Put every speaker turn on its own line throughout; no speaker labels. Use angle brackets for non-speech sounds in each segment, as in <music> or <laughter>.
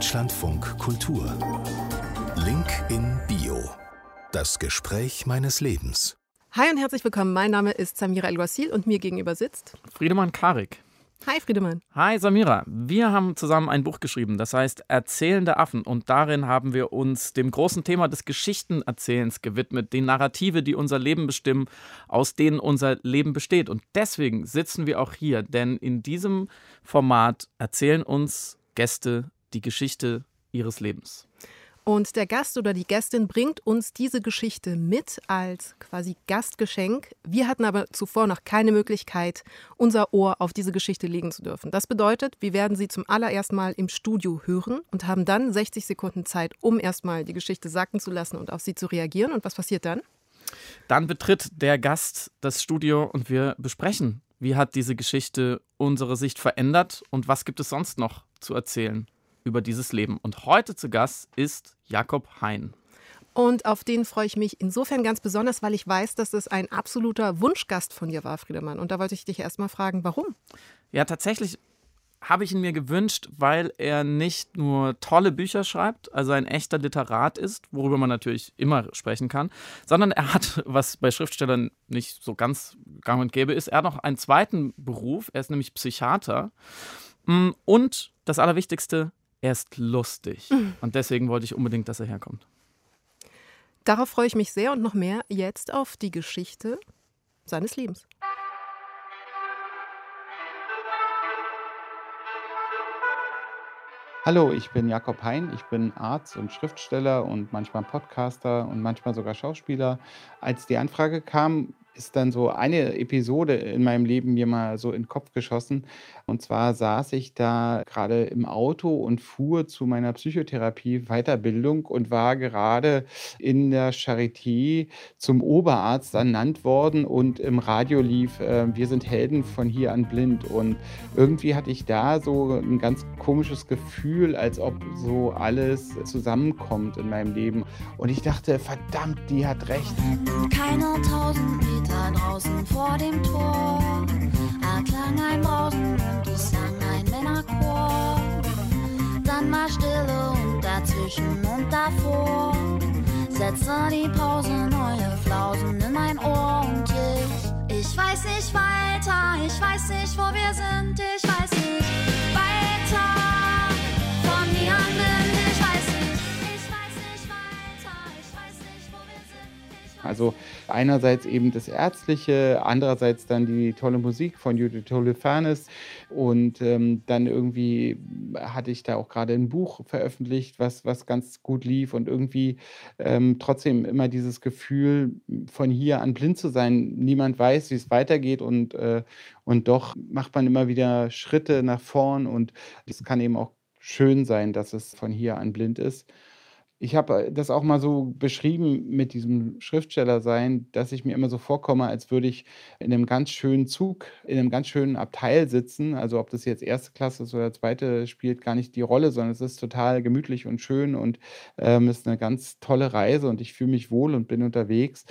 Deutschlandfunk Kultur. Link in Bio. Das Gespräch meines Lebens.
Hi und herzlich willkommen. Mein Name ist Samira El-Wasil und mir gegenüber sitzt
Friedemann Karik.
Hi Friedemann.
Hi Samira. Wir haben zusammen ein Buch geschrieben, das heißt Erzählende Affen. Und darin haben wir uns dem großen Thema des Geschichtenerzählens gewidmet, die Narrative, die unser Leben bestimmen, aus denen unser Leben besteht. Und deswegen sitzen wir auch hier, denn in diesem Format erzählen uns Gäste die Geschichte ihres Lebens.
Und der Gast oder die Gästin bringt uns diese Geschichte mit als quasi Gastgeschenk. Wir hatten aber zuvor noch keine Möglichkeit, unser Ohr auf diese Geschichte legen zu dürfen. Das bedeutet, wir werden sie zum allerersten Mal im Studio hören und haben dann 60 Sekunden Zeit, um erstmal die Geschichte sacken zu lassen und auf sie zu reagieren. Und was passiert dann?
Dann betritt der Gast das Studio und wir besprechen, wie hat diese Geschichte unsere Sicht verändert und was gibt es sonst noch zu erzählen über dieses Leben. Und heute zu Gast ist Jakob Hein.
Und auf den freue ich mich insofern ganz besonders, weil ich weiß, dass es ein absoluter Wunschgast von dir war, Friedemann. Und da wollte ich dich erstmal fragen, warum?
Ja, tatsächlich habe ich ihn mir gewünscht, weil er nicht nur tolle Bücher schreibt, also ein echter Literat ist, worüber man natürlich immer sprechen kann, sondern er hat, was bei Schriftstellern nicht so ganz gang und gäbe ist, er hat noch einen zweiten Beruf, er ist nämlich Psychiater. Mm, und das Allerwichtigste, er ist lustig. Mhm. Und deswegen wollte ich unbedingt, dass er herkommt.
Darauf freue ich mich sehr und noch mehr jetzt auf die Geschichte seines Lebens.
Hallo, ich bin Jakob Hein. Ich bin Arzt und Schriftsteller und manchmal Podcaster und manchmal sogar Schauspieler. Als die Anfrage kam, ist dann so eine Episode in meinem Leben mir mal so in den Kopf geschossen. Und zwar saß ich da gerade im Auto und fuhr zu meiner Psychotherapie-Weiterbildung und war gerade in der Charité zum Oberarzt ernannt worden und im Radio lief äh, Wir sind Helden von hier an blind. Und irgendwie hatte ich da so ein ganz komisches Gefühl, als ob so alles zusammenkommt in meinem Leben. Und ich dachte, verdammt, die hat recht.
Keine tausend Meter draußen vor dem Tor. Erklang ein Brausen und es sang ein Männerchor. Dann war Stille und dazwischen und davor. Setzte die Pause neue Flausen in mein Ohr und ich, ich weiß nicht weiter, ich weiß nicht, wo wir sind, ich weiß nicht
Also einerseits eben das Ärztliche, andererseits dann die tolle Musik von Judith Holofernes und ähm, dann irgendwie hatte ich da auch gerade ein Buch veröffentlicht, was, was ganz gut lief und irgendwie ähm, trotzdem immer dieses Gefühl, von hier an blind zu sein. Niemand weiß, wie es weitergeht und, äh, und doch macht man immer wieder Schritte nach vorn und es kann eben auch schön sein, dass es von hier an blind ist. Ich habe äh, das auch mal so beschrieben mit diesem Schriftsteller-Sein, dass ich mir immer so vorkomme, als würde ich in einem ganz schönen Zug, in einem ganz schönen Abteil sitzen. Also ob das jetzt erste Klasse ist oder zweite, spielt gar nicht die Rolle, sondern es ist total gemütlich und schön und ähm, ist eine ganz tolle Reise und ich fühle mich wohl und bin unterwegs.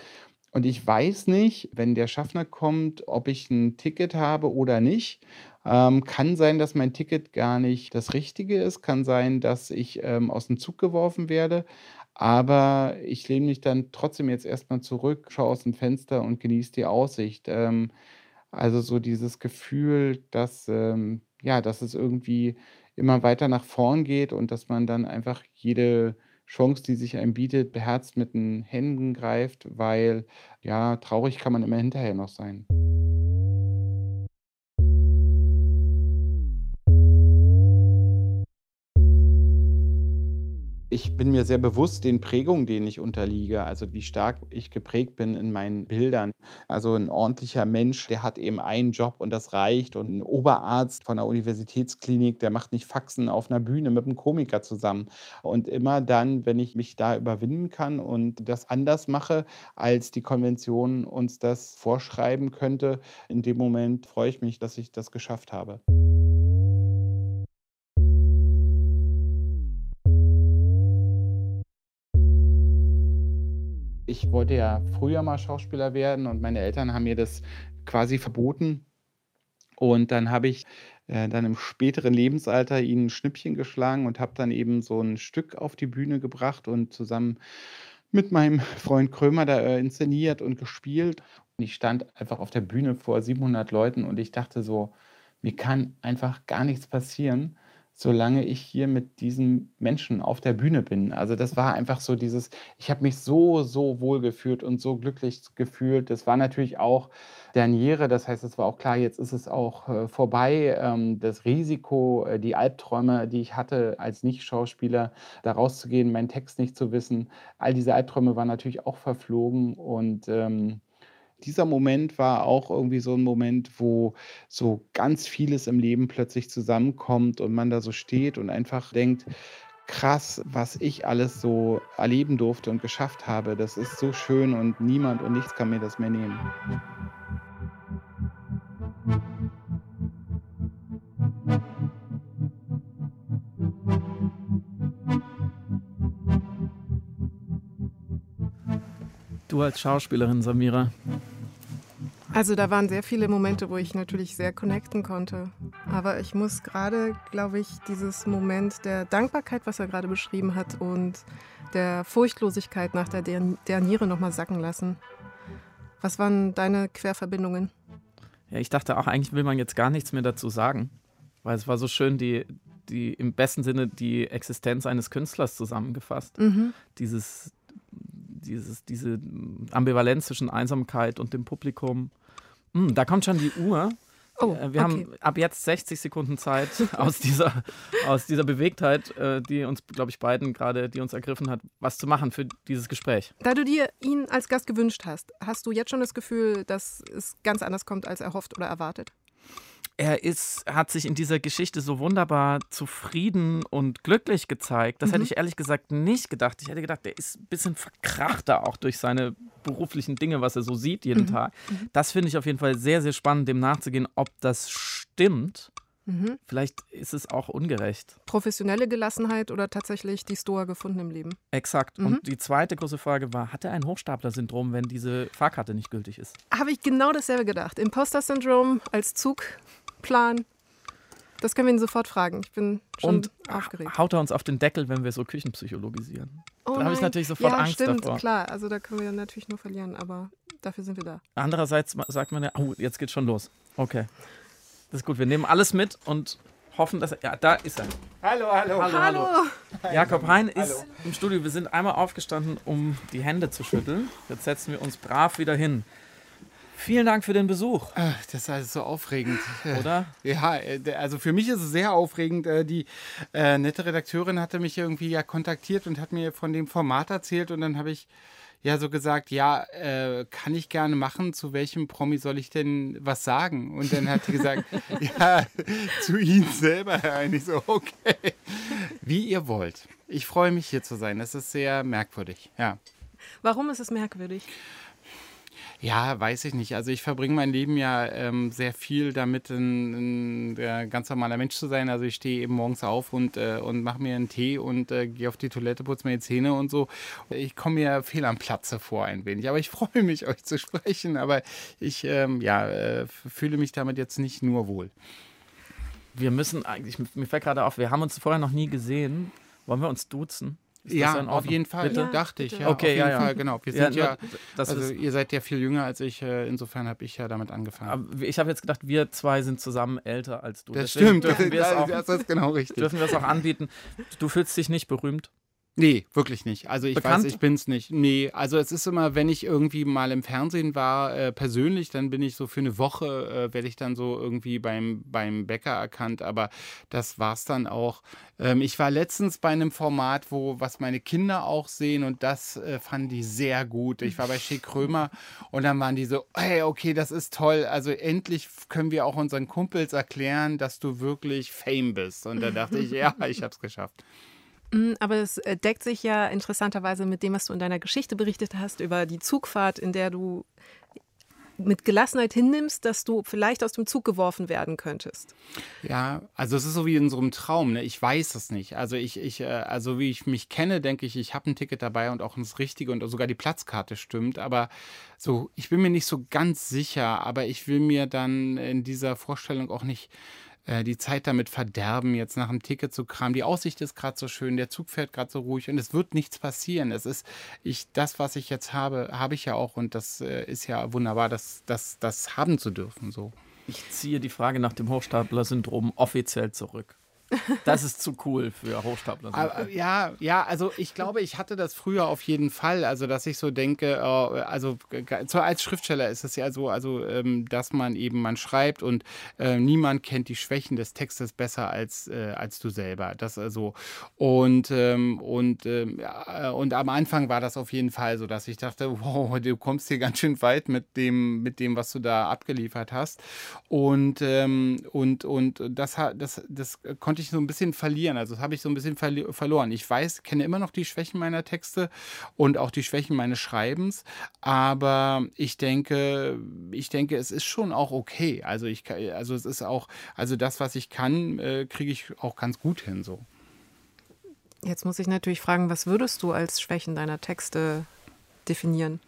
Und ich weiß nicht, wenn der Schaffner kommt, ob ich ein Ticket habe oder nicht. Ähm, kann sein, dass mein Ticket gar nicht das Richtige ist. Kann sein, dass ich ähm, aus dem Zug geworfen werde. Aber ich lehne mich dann trotzdem jetzt erstmal zurück, schaue aus dem Fenster und genieße die Aussicht. Ähm, also so dieses Gefühl, dass, ähm, ja, dass es irgendwie immer weiter nach vorn geht und dass man dann einfach jede Chance, die sich einem bietet, beherzt mit den Händen greift, weil ja, traurig kann man immer hinterher noch sein. Ich bin mir sehr bewusst den Prägungen, denen ich unterliege, also wie stark ich geprägt bin in meinen Bildern. Also ein ordentlicher Mensch, der hat eben einen Job und das reicht. Und ein Oberarzt von der Universitätsklinik, der macht nicht Faxen auf einer Bühne mit einem Komiker zusammen. Und immer dann, wenn ich mich da überwinden kann und das anders mache, als die Konvention uns das vorschreiben könnte, in dem Moment freue ich mich, dass ich das geschafft habe. Ich wollte ja früher mal Schauspieler werden und meine Eltern haben mir das quasi verboten.
Und dann habe ich äh, dann im späteren Lebensalter ihnen ein Schnippchen geschlagen und habe dann eben so ein Stück auf die Bühne gebracht und zusammen mit meinem <laughs> Freund Krömer da äh, inszeniert und gespielt. Und ich stand einfach auf der Bühne vor 700 Leuten und ich dachte so, mir kann einfach gar nichts passieren, solange ich hier mit diesen Menschen auf der Bühne bin. Also das war einfach so dieses, ich habe mich so, so wohl gefühlt und so glücklich gefühlt. Das war natürlich auch derniere, das heißt, es war auch klar, jetzt ist es auch äh, vorbei. Ähm, das Risiko, äh, die Albträume, die ich hatte als Nicht-Schauspieler, da rauszugehen, meinen Text nicht zu wissen, all diese Albträume waren natürlich auch verflogen und ähm, dieser Moment war auch irgendwie so ein Moment, wo so ganz vieles im Leben plötzlich zusammenkommt und man da so steht und einfach denkt, krass, was ich alles so erleben durfte und geschafft habe. Das ist so schön und niemand und nichts kann mir das mehr nehmen.
Du als Schauspielerin, Samira.
Also da waren sehr viele Momente, wo ich natürlich sehr connecten konnte. Aber ich muss gerade, glaube ich, dieses Moment der Dankbarkeit, was er gerade beschrieben hat, und der Furchtlosigkeit nach der Derniere nochmal sacken lassen. Was waren deine Querverbindungen?
Ja, ich dachte auch, eigentlich will man jetzt gar nichts mehr dazu sagen. Weil es war so schön, die, die im besten Sinne die Existenz eines Künstlers zusammengefasst.
Mhm.
Dieses, dieses, diese Ambivalenz zwischen Einsamkeit und dem Publikum. Hm, da kommt schon die Uhr.
Oh,
Äh, Wir
okay.
haben ab jetzt 60 Sekunden Zeit <laughs> aus dieser, aus dieser Bewegtheit, äh, die uns, glaube ich, beiden gerade, die uns ergriffen hat, was zu machen für dieses Gespräch.
Da du dir ihn als Gast gewünscht hast, hast du jetzt schon das Gefühl, dass es ganz anders kommt als erhofft oder erwartet?
Er ist, hat sich in dieser Geschichte so wunderbar zufrieden und glücklich gezeigt. Das hätte ich ehrlich gesagt nicht gedacht. Ich hätte gedacht, der ist ein bisschen verkrachter auch durch seine beruflichen Dinge, was er so sieht jeden Tag. Das finde ich auf jeden Fall sehr, sehr spannend, dem nachzugehen, ob das stimmt.
Mhm.
Vielleicht ist es auch ungerecht.
Professionelle Gelassenheit oder tatsächlich die Stoa gefunden im Leben?
Exakt.
Mhm.
Und die zweite große Frage war, hat er ein Hochstapler-Syndrom, wenn diese Fahrkarte nicht gültig ist?
Habe ich genau dasselbe gedacht. Imposter-Syndrom als Zugplan. Das können wir ihn sofort fragen. Ich bin schon
Und
aufgeregt.
haut er uns auf den Deckel, wenn wir so Küchenpsychologisieren?
Oh
da habe ich natürlich sofort
ja,
Angst
stimmt,
davor.
klar. Also da können wir natürlich nur verlieren, aber dafür sind wir da.
Andererseits sagt man ja, oh, jetzt geht's schon los. Okay. Das ist gut. Wir nehmen alles mit und hoffen, dass er. Ja, da ist er.
Hallo, hallo.
Hallo, hallo. Jakob Hein ist im Studio. Wir sind einmal aufgestanden, um die Hände zu schütteln. Jetzt setzen wir uns brav wieder hin. Vielen Dank für den Besuch,
Äh, Das ist alles so aufregend.
Oder? <laughs>
Ja, äh, also für mich ist es sehr aufregend. Äh, Die äh, nette Redakteurin hatte mich irgendwie ja kontaktiert und hat mir von dem Format erzählt und dann habe ich ja so gesagt, ja, äh, kann ich gerne machen. Zu welchem Promi soll ich denn was sagen? Und dann hat sie gesagt, <laughs> <laughs> ja, zu Ihnen selber. Und ich so, okay, wie ihr wollt. Ich freue mich hier zu sein. Das ist sehr merkwürdig. Ja.
Warum ist es merkwürdig?
Ja, weiß ich nicht. Also ich verbringe mein Leben ja ähm, sehr viel damit, ein, ein äh, ganz normaler Mensch zu sein. Also ich stehe eben morgens auf und, äh, und mache mir einen Tee und äh, gehe auf die Toilette, putze mir die Zähne und so. Ich komme mir fehl am Platze vor ein wenig. Aber ich <laughs> freue mich, euch zu sprechen. Aber ich ähm, ja, äh, fühle mich damit jetzt nicht nur wohl.
Wir müssen eigentlich, mir fällt gerade auf, wir haben uns vorher noch nie gesehen. Wollen wir uns duzen? Ist das
ja, auf jeden Fall,
Bitte?
dachte ich. Ja,
Okay,
auf jeden
ja, ja.
Fall, genau. Wir sind ja,
das
also ihr seid ja viel jünger als ich. Äh, insofern habe ich ja damit angefangen.
aber ich habe jetzt gedacht, wir zwei sind zusammen älter als du.
das
Deswegen
stimmt.
Dürfen wir es <laughs> auch,
das ist genau richtig.
dürfen wir es auch anbieten. Du fühlst dich nicht berühmt.
Nee, wirklich nicht. Also ich
Bekannt?
weiß, ich bin's nicht. Nee, also es ist immer, wenn ich irgendwie mal im Fernsehen war, äh, persönlich, dann bin ich so für eine Woche, äh, werde ich dann so irgendwie beim, beim Bäcker erkannt, aber das war's dann auch. Ähm, ich war letztens bei einem Format, wo, was meine Kinder auch sehen und das äh, fanden die sehr gut. Ich war bei Schick Krömer und dann waren die so, hey, okay, das ist toll. Also endlich können wir auch unseren Kumpels erklären, dass du wirklich Fame bist. Und da dachte ich, ja, ich hab's geschafft.
Mm, Aber es äh, deckt sich ja interessanterweise mit dem, was du in deiner Geschichte berichtet hast, über die Zugfahrt, in der du mit Gelassenheit hinnimmst, dass du vielleicht aus dem Zug geworfen werden könntest.
Ja, also es ist so wie in so einem Traum. Ne? Ich weiß es nicht. Also ich, ich, äh, also wie ich mich kenne, denke ich, ich habe ein Ticket dabei und auch das Richtige und sogar die Platzkarte stimmt. Aber so, ich bin mir nicht so ganz sicher. Aber ich will mir dann in dieser Vorstellung auch nicht äh, die Zeit damit verderben, jetzt nach einem Ticket zu kramen. Die Aussicht ist gerade so schön, der Zug fährt gerade so ruhig und es wird nichts passieren. Es ist, ich, das, was ich jetzt habe, habe ich ja auch und das äh, ist ja wunderbar, das, das, das haben zu dürfen. So.
Ich ziehe die Frage nach dem Hochstapler-Syndrom offiziell zurück. Das ist zu cool für Hochstapler.
Aber, ja, ja, also ich glaube, ich hatte das früher auf jeden Fall. Also, dass ich so denke, oh, also als Schriftsteller ist es ja so, also ähm, dass man eben, man schreibt und äh, niemand kennt die Schwächen des Textes besser als, äh, als du selber. Das also und ähm, und ähm, ja, und am Anfang war das auf jeden Fall so, dass ich dachte, wow, du kommst hier ganz schön weit mit dem mit dem, was du da abgeliefert hast. Und ähm, und und das das das konnte konnte ich so ein bisschen verlieren. Also das habe ich so ein bisschen verli verloren. Ich weiß, kenne immer noch die Schwächen meiner Texte und auch die Schwächen meines Schreibens, aber ich denke, ich denke, es ist schon auch okay. Also ich, also es ist auch, also das, was ich kann, äh, kriege ich auch ganz gut hin so.
Jetzt muss ich natürlich fragen, was würdest du als Schwächen deiner Texte definieren?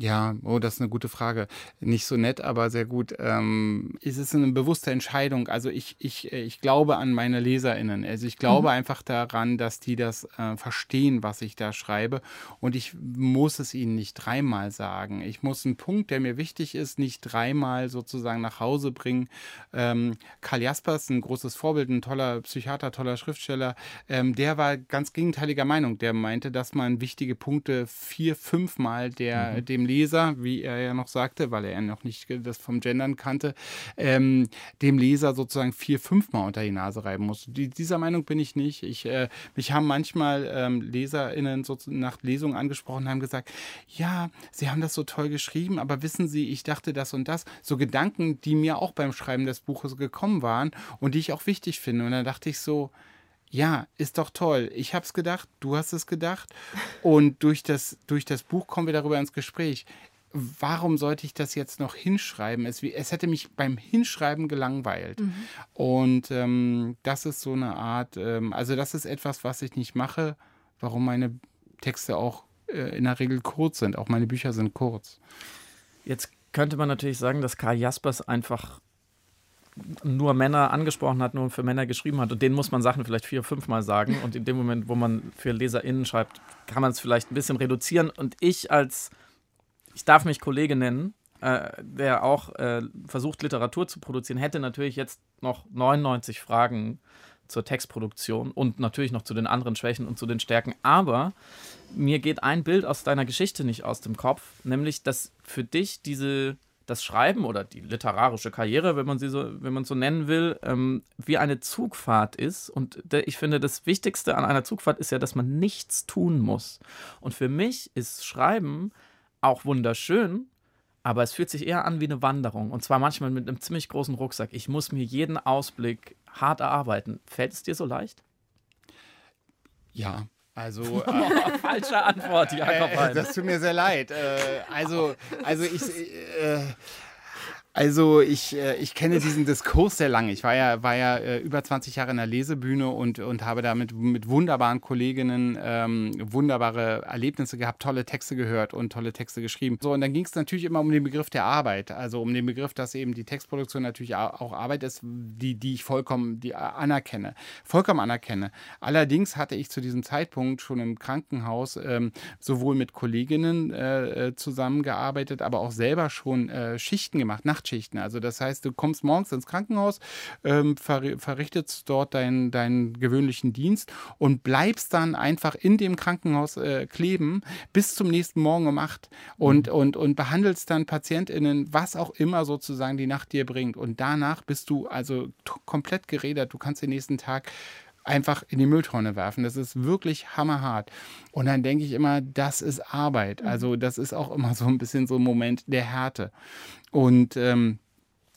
Ja, oh, das ist eine gute Frage. Nicht so nett, aber sehr gut. Ähm, ist es eine bewusste Entscheidung? Also ich, ich, äh, ich glaube an meine LeserInnen. Also ich glaube mhm. einfach daran, dass die das äh, verstehen, was ich da schreibe. Und ich muss es ihnen nicht dreimal sagen. Ich muss einen Punkt, der mir wichtig ist, nicht dreimal sozusagen nach Hause bringen. Ähm, Karl Jaspers, ein großes Vorbild, ein toller Psychiater, toller Schriftsteller, ähm, der war ganz gegenteiliger Meinung. Der meinte, dass man wichtige Punkte vier, fünfmal der, mhm. dem Leser, wie er ja noch sagte, weil er noch nicht das vom Gendern kannte, ähm, dem Leser sozusagen vier, fünfmal unter die Nase reiben muss. Die, dieser Meinung bin ich nicht. Ich, äh, mich haben manchmal ähm, LeserInnen so nach Lesungen angesprochen und haben gesagt, ja, Sie haben das so toll geschrieben, aber wissen Sie, ich dachte das und das. So Gedanken, die mir auch beim Schreiben des Buches gekommen waren und die ich auch wichtig finde. Und dann dachte ich so, ja, ist doch toll. Ich habe es gedacht, du hast es gedacht. Und durch das, durch das Buch kommen wir darüber ins Gespräch. Warum sollte ich das jetzt noch hinschreiben? Es, es hätte mich beim Hinschreiben gelangweilt. Mhm. Und ähm, das ist so eine Art, ähm, also das ist etwas, was ich nicht mache, warum meine Texte auch äh, in der Regel kurz sind. Auch meine Bücher sind kurz.
Jetzt könnte man natürlich sagen, dass Karl Jaspers einfach nur Männer angesprochen hat, nur für Männer geschrieben hat. Und denen muss man Sachen vielleicht vier, fünfmal sagen. Und in dem Moment, wo man für LeserInnen schreibt, kann man es vielleicht ein bisschen reduzieren. Und ich als, ich darf mich Kollege nennen, äh, der auch äh, versucht, Literatur zu produzieren, hätte natürlich jetzt noch 99 Fragen zur Textproduktion und natürlich noch zu den anderen Schwächen und zu den Stärken. Aber mir geht ein Bild aus deiner Geschichte nicht aus dem Kopf, nämlich, dass für dich diese das Schreiben oder die literarische Karriere, wenn man sie so, wenn man so nennen will, ähm, wie eine Zugfahrt ist. Und ich finde, das Wichtigste an einer Zugfahrt ist ja, dass man nichts tun muss. Und für mich ist Schreiben auch wunderschön, aber es fühlt sich eher an wie eine Wanderung. Und zwar manchmal mit einem ziemlich großen Rucksack. Ich muss mir jeden Ausblick hart erarbeiten. Fällt es dir so leicht?
Ja, also <laughs>
äh, falsche Antwort, Jakob.
Äh, das tut mir sehr leid. Äh, also, also ich, äh, also ich, äh, ich kenne diesen Diskurs sehr lange. Ich war ja, war ja äh, über 20 Jahre in der Lesebühne und, und habe da mit, mit wunderbaren Kolleginnen ähm, wunderbare Erlebnisse gehabt, tolle Texte gehört und tolle Texte geschrieben. So, und dann ging es natürlich immer um den Begriff der Arbeit. Also um den Begriff, dass eben die Textproduktion natürlich auch Arbeit ist, die, die ich vollkommen die anerkenne. Vollkommen anerkenne. Allerdings hatte ich zu diesem Zeitpunkt schon im Krankenhaus ähm, sowohl mit Kolleginnen äh, äh zusammengearbeitet, aber auch selber schon äh, Schichten gemacht, Nacht Nachtschichten. Also das heißt, du kommst morgens ins Krankenhaus, ähm, ver verrichtest dort deinen, deinen gewöhnlichen Dienst und bleibst dann einfach in dem Krankenhaus äh, kleben bis zum nächsten Morgen um acht und, mhm. und, und behandelst dann PatientInnen, was auch immer sozusagen die Nacht dir bringt. Und danach bist du also komplett gerädert. Du kannst den nächsten Tag einfach in die Mülltonne werfen. Das ist wirklich hammerhart. Und dann denke ich immer, das ist Arbeit. Mhm. Also das ist auch immer so ein bisschen so ein Moment der Härte. Und ähm,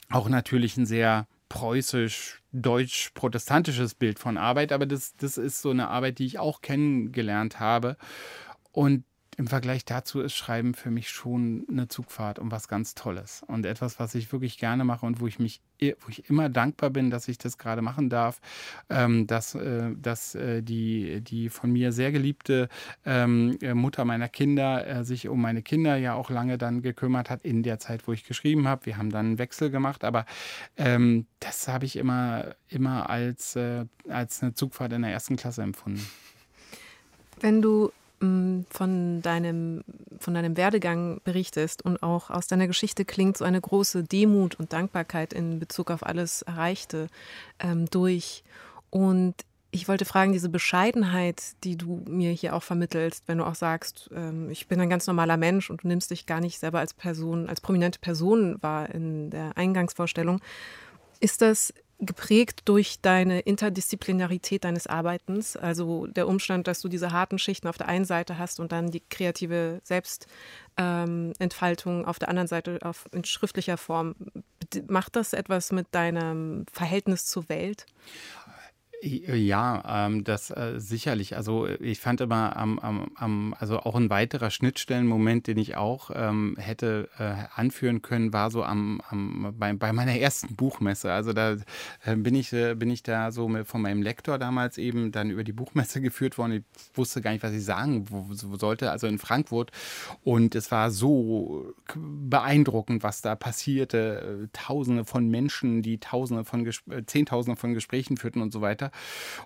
auch natürlich ein sehr preußisch, deutsch-protestantisches Bild von Arbeit, aber das, das ist so eine Arbeit, die ich auch kennengelernt habe. Und im Vergleich dazu ist Schreiben für mich schon eine Zugfahrt und was ganz Tolles und etwas, was ich wirklich gerne mache und wo ich mich, wo ich immer dankbar bin, dass ich das gerade machen darf, ähm, dass, äh, dass äh, die, die von mir sehr geliebte ähm, äh, Mutter meiner Kinder äh, sich um meine Kinder ja auch lange dann gekümmert hat in der Zeit, wo ich geschrieben habe. Wir haben dann einen Wechsel gemacht, aber ähm, das habe ich immer, immer als, äh, als eine Zugfahrt in der ersten Klasse empfunden.
Wenn du von deinem, von deinem Werdegang berichtest und auch aus deiner Geschichte klingt so eine große Demut und Dankbarkeit in Bezug auf alles Erreichte ähm, durch. Und ich wollte fragen, diese Bescheidenheit, die du mir hier auch vermittelst, wenn du auch sagst, ähm, ich bin ein ganz normaler Mensch und du nimmst dich gar nicht selber als Person, als prominente Person wahr in der Eingangsvorstellung, ist das geprägt durch deine Interdisziplinarität deines Arbeitens, also der Umstand, dass du diese harten Schichten auf der einen Seite hast und dann die kreative Selbstentfaltung ähm, auf der anderen Seite auf, in schriftlicher Form. Macht das etwas mit deinem Verhältnis zur Welt?
Ja, ähm, das äh, sicherlich. Also ich fand immer am, am, am, also auch ein weiterer Schnittstellenmoment, den ich auch ähm, hätte äh, anführen können, war so am, am bei, bei meiner ersten Buchmesse. Also da äh, bin ich äh, bin ich da so mit, von meinem Lektor damals eben dann über die Buchmesse <laughs> geführt worden. Ich wusste gar nicht, was ich sagen sollte. Also in Frankfurt und es war so beeindruckend, was da passierte. Tausende von Menschen, die Tausende von Ges äh, Zehntausende von Gesprächen führten und so weiter.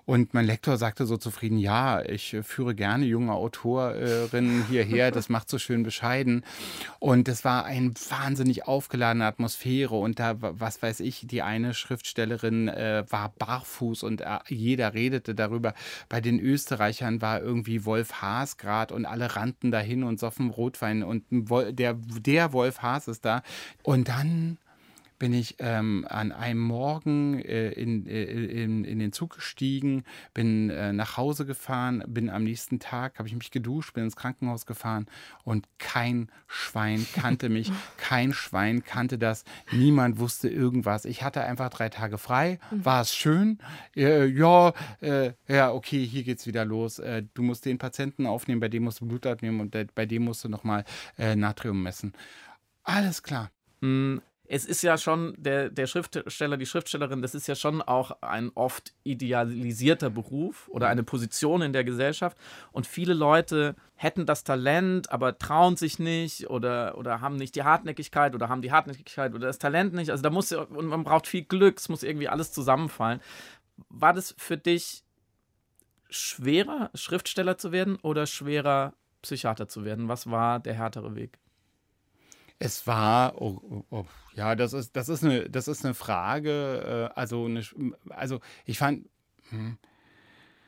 Und mein Lektor sagte so zufrieden, ja, ich führe gerne junge Autorinnen hierher, <laughs> das macht so schön bescheiden. Und es war eine wahnsinnig aufgeladene Atmosphäre und da, was weiß ich, die eine Schriftstellerin äh, war barfuß und äh, jeder redete darüber. Bei den Österreichern war irgendwie Wolf Haas gerade und alle rannten dahin und soffen Rotwein und der, der Wolf Haas ist da. Und dann bin ich ähm, an einem Morgen äh, in, äh, in, in den Zug gestiegen, bin äh, nach Hause gefahren, bin am nächsten Tag, habe ich mich geduscht, bin ins Krankenhaus gefahren und kein Schwein kannte mich, <laughs> kein Schwein kannte das, niemand wusste irgendwas. Ich hatte einfach drei Tage frei, mhm. war es schön? Äh, ja, äh, ja, okay, hier geht's wieder los. Äh, du musst den Patienten aufnehmen, bei dem musst du Blut abnehmen und bei dem musst du nochmal Natrium messen. Alles klar.
Mhm es ist ja schon, der, der Schriftsteller, die Schriftstellerin, das ist ja schon auch ein oft idealisierter Beruf oder eine Position in der Gesellschaft. Und viele Leute hätten das Talent, aber trauen sich nicht oder, oder haben nicht die Hartnäckigkeit oder haben die Hartnäckigkeit oder das Talent nicht. Also da muss und man braucht viel Glück, es muss irgendwie alles zusammenfallen. War das für dich schwerer, Schriftsteller zu werden oder schwerer, Psychiater zu werden? Was war der härtere Weg?
Es war, oh, oh, oh, ja, das ist, das ist eine, das ist eine Frage. Äh, also, eine, also ich fand, hm,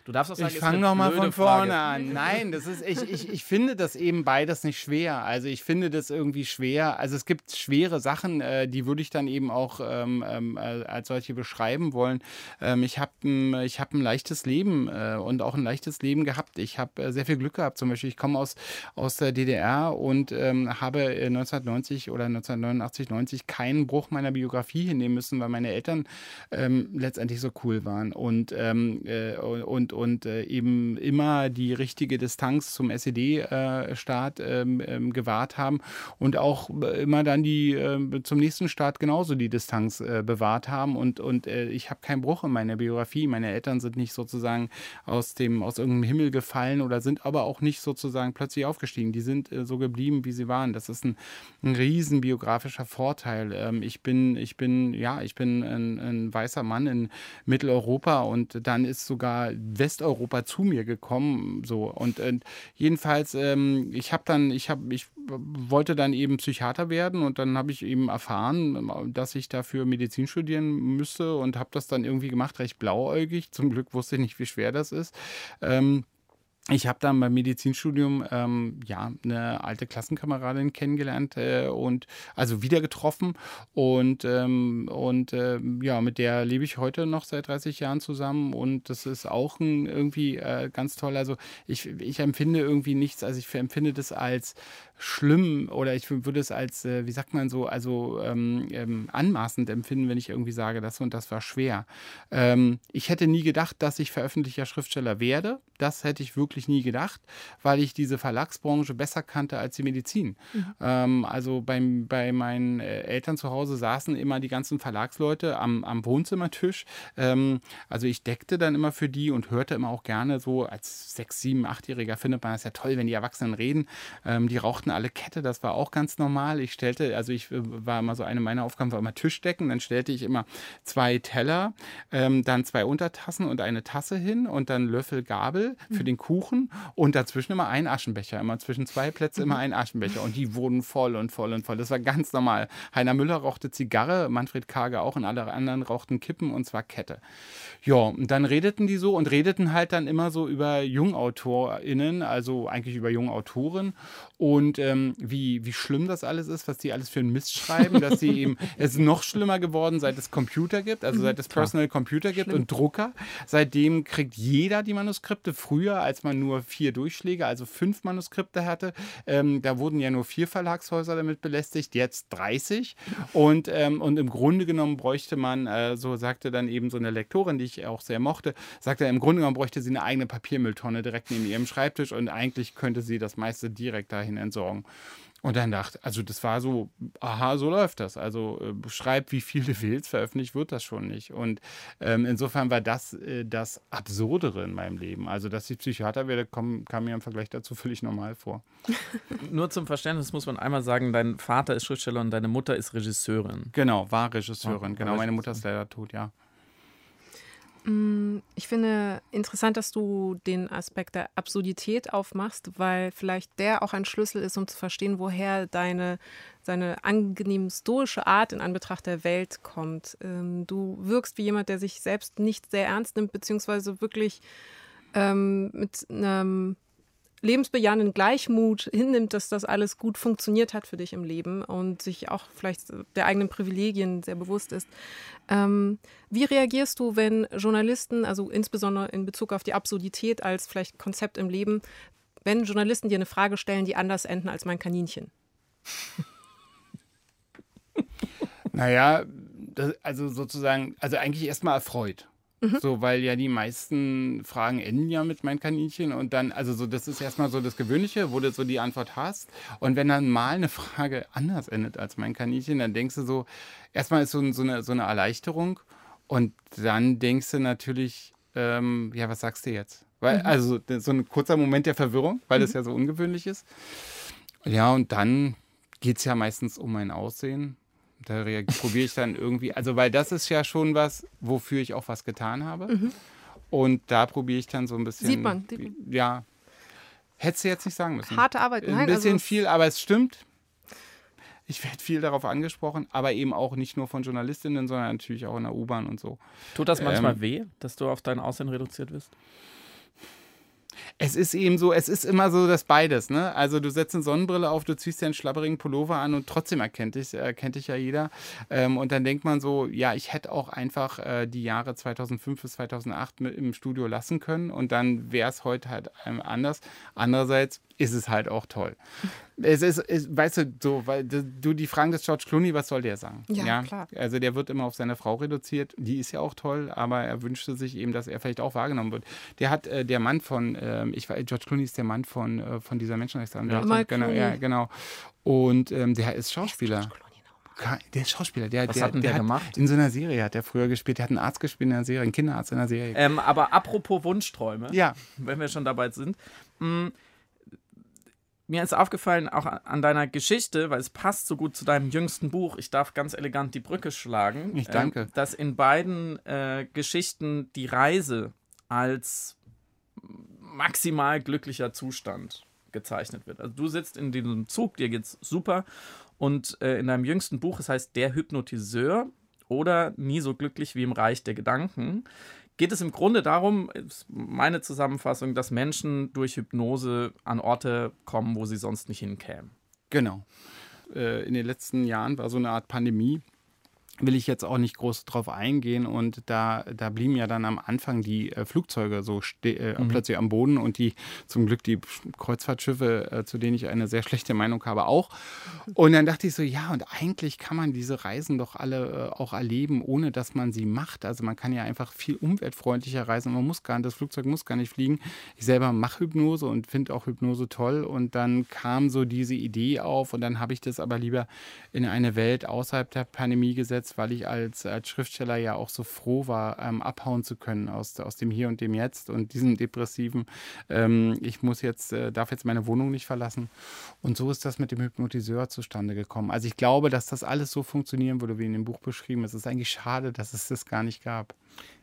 Du darfst auch sagen,
ich fange nochmal von vorne Frage. an. Nein, das ist, ich, ich, ich finde das eben beides nicht schwer. Also ich finde das irgendwie schwer. Also es gibt schwere Sachen, äh, die würde ich dann eben auch ähm, ähm, äh, als solche beschreiben wollen. Ähm, ich habe ich hab ein leichtes Leben äh, und auch ein leichtes Leben gehabt. Ich habe äh, sehr viel Glück gehabt. Zum Beispiel, ich komme aus, aus der DDR und ähm, habe 1990 oder 1989, 90 keinen Bruch meiner Biografie hinnehmen müssen, weil meine Eltern ähm, letztendlich so cool waren. Und, ähm, äh, und und äh, eben immer die richtige Distanz zum SED-Staat äh, ähm, ähm, gewahrt haben und auch äh, immer dann die äh, zum nächsten Staat genauso die Distanz äh, bewahrt haben. Und, und äh, ich habe keinen Bruch in meiner Biografie. Meine Eltern sind nicht sozusagen aus, dem, aus irgendeinem Himmel gefallen oder sind aber auch nicht sozusagen plötzlich aufgestiegen. Die sind so geblieben, wie sie waren. Das ist ein, ein riesen biografischer Vorteil. Ähm, ich bin, ich bin, ja, ich bin ein, ein weißer Mann in Mitteleuropa und dann ist sogar West Westeuropa zu mir gekommen. So und, und jedenfalls, ähm, ich habe dann, ich habe, ich wollte dann eben Psychiater werden und dann habe ich eben erfahren, dass ich dafür Medizin studieren müsste und habe das dann irgendwie gemacht, recht blauäugig. Zum Glück wusste ich nicht, wie schwer das ist. Ähm, ich habe dann beim Medizinstudium ähm, ja eine alte Klassenkameradin kennengelernt äh, und also wieder getroffen und ähm, und äh, ja mit der lebe ich heute noch seit 30 Jahren zusammen und das ist auch ein, irgendwie äh, ganz toll. Also ich, ich empfinde irgendwie nichts, also ich empfinde das als schlimm oder ich würde es als, äh, wie sagt man so, also ähm, ähm, anmaßend empfinden, wenn ich irgendwie sage, das und das war schwer. Ähm, ich hätte nie gedacht, dass ich veröffentlichter Schriftsteller werde. das hätte ich wirklich nie gedacht, weil ich diese Verlagsbranche besser kannte als die Medizin. Mhm. Ähm, also beim, bei meinen äh, Eltern zu Hause saßen immer die ganzen Verlagsleute am, am Wohnzimmertisch. Ähm, also ich deckte dann immer für die und hörte immer auch gerne so, als sechs, sieben, achtjähriger findet man das ja toll, wenn die Erwachsenen reden. Ähm, die rauchten alle Kette, das war auch ganz normal. Ich stellte, also ich äh, war immer so, eine meiner Aufgaben war immer Tischdecken, dann stellte ich immer zwei Teller, ähm, dann zwei Untertassen und eine Tasse hin und dann Löffel, Gabel für mhm. den Kuchen und dazwischen immer ein Aschenbecher, immer zwischen zwei Plätze immer ein Aschenbecher und die wurden voll und voll und voll. Das war ganz normal. Heiner Müller rauchte Zigarre, Manfred Karge auch und alle anderen rauchten Kippen und zwar Kette. Ja, und dann redeten die so und redeten halt dann immer so über JungautorInnen, also eigentlich über Jungautoren und ähm, wie, wie schlimm das alles ist, was die alles für einen Mist schreiben, dass sie eben, <laughs> es ist noch schlimmer geworden, seit es Computer gibt, also seit es Personal Computer gibt Schlimm. und Drucker. Seitdem kriegt jeder die Manuskripte. Früher, als man nur vier Durchschläge, also fünf Manuskripte hatte, ähm, da wurden ja nur vier Verlagshäuser damit belästigt, jetzt 30. Und, ähm, und im Grunde genommen bräuchte man, äh, so sagte dann eben so eine Lektorin, die ich auch sehr mochte, sagte, im Grunde genommen bräuchte sie eine eigene Papiermülltonne direkt neben ihrem Schreibtisch und eigentlich könnte sie das meiste direkt dahin entsorgen. Und dann dachte, also das war so, aha, so läuft das. Also äh, schreib, wie viel du <laughs> willst, veröffentlicht wird das schon nicht. Und ähm, insofern war das äh, das Absurdere in meinem Leben. Also, dass ich Psychiater werde, kam, kam mir im Vergleich dazu völlig normal vor. <laughs>
Nur zum Verständnis muss man einmal sagen, dein Vater ist Schriftsteller und deine Mutter ist Regisseurin.
Genau, war Regisseurin. Oh, genau, meine Mutter ist leider tot, ja.
Mm, ich finde interessant, dass du den Aspekt der Absurdität aufmachst, weil vielleicht der auch ein Schlüssel ist, um zu verstehen, woher deine, deine angenehm stoische Art in Anbetracht der Welt kommt. Ähm, du wirkst wie jemand, der sich selbst nicht sehr ernst nimmt, beziehungsweise wirklich ähm, mit einem lebensbejahenden Gleichmut hinnimmt, dass das alles gut funktioniert hat für dich im Leben und sich auch vielleicht der eigenen Privilegien sehr bewusst ist. Ähm, wie reagierst du, wenn Journalisten, also insbesondere in Bezug auf die Absurdität als vielleicht Konzept im Leben, wenn Journalisten dir eine Frage stellen, die anders enden als mein Kaninchen? <laughs>
Naja, das, also sozusagen, also eigentlich erstmal erfreut. Mhm. So, weil ja die meisten Fragen enden ja mit mein Kaninchen und dann, also so, das ist erstmal so das Gewöhnliche, wo du so die Antwort hast. Und wenn dann mal eine Frage anders endet als mein Kaninchen, dann denkst du so, erstmal ist so, so, eine, so eine Erleichterung und dann denkst du natürlich, ähm, ja, was sagst du jetzt? Weil, mhm. also so ein kurzer Moment der Verwirrung, weil mhm. das ja so ungewöhnlich ist. Ja, und dann geht es ja meistens um mein Aussehen. Da probiere ich dann irgendwie, also weil das ist ja schon was, wofür ich auch was getan habe. Mhm. Und da probiere ich dann so ein bisschen.
Sieht man.
Ja. Hättest du jetzt nicht sagen müssen.
Harte Arbeit,
nein. Ein bisschen also viel, aber es stimmt. Ich werde viel darauf angesprochen, aber eben auch nicht nur von Journalistinnen, sondern natürlich auch in der U-Bahn und so.
Tut das manchmal ähm, weh, dass du auf dein Aussehen reduziert wirst?
Es ist eben so, es ist immer so das beides, ne? Also du setzt eine Sonnenbrille auf, du ziehst dir einen schlabberigen Pullover an und trotzdem erkennt dich, erkennt dich ja jeder. Ähm, und dann denkt man so, ja, ich hätte auch einfach äh, die Jahre 2005 bis 2008 mit im Studio lassen können und dann wäre es heute halt ähm, anders. Andererseits ist es halt auch toll. Es ist, ist, weißt du, so, weil du die Fragen des George Clooney, was soll der sagen?
Ja, ja, klar.
Also der wird immer auf seine Frau reduziert. Die ist ja auch toll, aber er wünschte sich eben, dass er vielleicht auch wahrgenommen wird. Der hat äh, der Mann von, äh, ich weiß, George Clooney ist der Mann von, äh, von dieser Menschenrechtsanwältin. Ja, genau, ja, genau. Und ähm, der ist Schauspieler. Der ist Schauspieler. Der,
Was
der,
hat denn der, der gemacht?
In so einer Serie hat er früher gespielt. Der hat einen Arzt gespielt in einer Serie, einen Kinderarzt in einer Serie.
Ähm, aber apropos Wunschträume,
ja.
wenn wir schon dabei sind. Mh, mm, mir ist aufgefallen, auch an deiner Geschichte, weil es passt so gut zu deinem jüngsten Buch, ich darf ganz elegant die Brücke schlagen.
Ich danke.
Äh, dass in beiden äh, Geschichten die Reise als maximal glücklicher Zustand gezeichnet wird. Also du sitzt in diesem Zug, dir geht's super und äh, in deinem jüngsten Buch, es heißt Der Hypnotiseur oder Nie so glücklich wie im Reich der Gedanken, geht es im Grunde darum, meine Zusammenfassung, dass Menschen durch Hypnose an Orte kommen, wo sie sonst nicht hinkämen.
Genau. Äh, in den letzten Jahren war so eine Art Pandemie will ich jetzt auch nicht groß drauf eingehen. Und da, da blieben ja dann am Anfang die äh, Flugzeuge so äh, mhm. plötzlich am Boden und die zum Glück die Kreuzfahrtschiffe, äh, zu denen ich eine sehr schlechte Meinung habe, auch. Und dann dachte ich so, ja, und eigentlich kann man diese Reisen doch alle äh, auch erleben, ohne dass man sie macht. Also man kann ja einfach viel umweltfreundlicher reisen. Man muss gar nicht, das Flugzeug muss gar nicht fliegen. Ich selber mache Hypnose und finde auch Hypnose toll. Und dann kam so diese Idee auf und dann habe ich das aber lieber in eine Welt außerhalb der Pandemie gesetzt jetzt, weil ich als, als Schriftsteller ja auch so froh war, ähm, abhauen zu können aus, aus dem Hier und dem Jetzt und diesem depressiven, ähm, ich muss jetzt, äh, darf jetzt meine Wohnung nicht verlassen. Und so ist das mit dem Hypnotiseur zustande gekommen. Also ich glaube, dass das alles so funktionieren würde, wie in dem Buch beschrieben. Es ist eigentlich schade, dass es das gar nicht gab.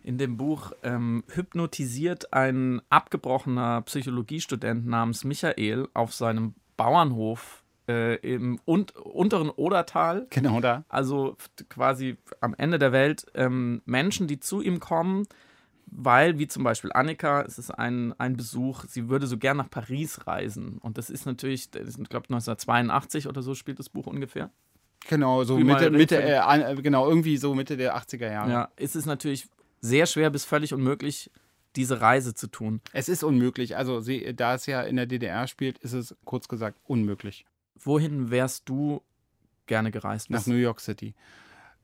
In dem Buch ähm, hypnotisiert ein abgebrochener Psychologiestudent namens Michael auf seinem Bauernhof äh, im und, unteren Odertal.
Genau da.
Also quasi am Ende der Welt ähm, Menschen, die zu ihm kommen, weil, wie zum Beispiel Annika, es ist ein, ein Besuch, sie würde so gern nach Paris reisen. Und das ist natürlich, ich glaube 1982 oder so spielt das Buch ungefähr.
Genau, so Mitte, Mitte äh, genau, irgendwie so Mitte der 80er Jahre.
Ja, ist es natürlich sehr schwer bis völlig unmöglich, diese Reise zu tun.
Es ist unmöglich. Also, sie, da es ja in der DDR spielt, ist es kurz gesagt unmöglich.
Wohin wärst du gerne gereist?
Nach New York City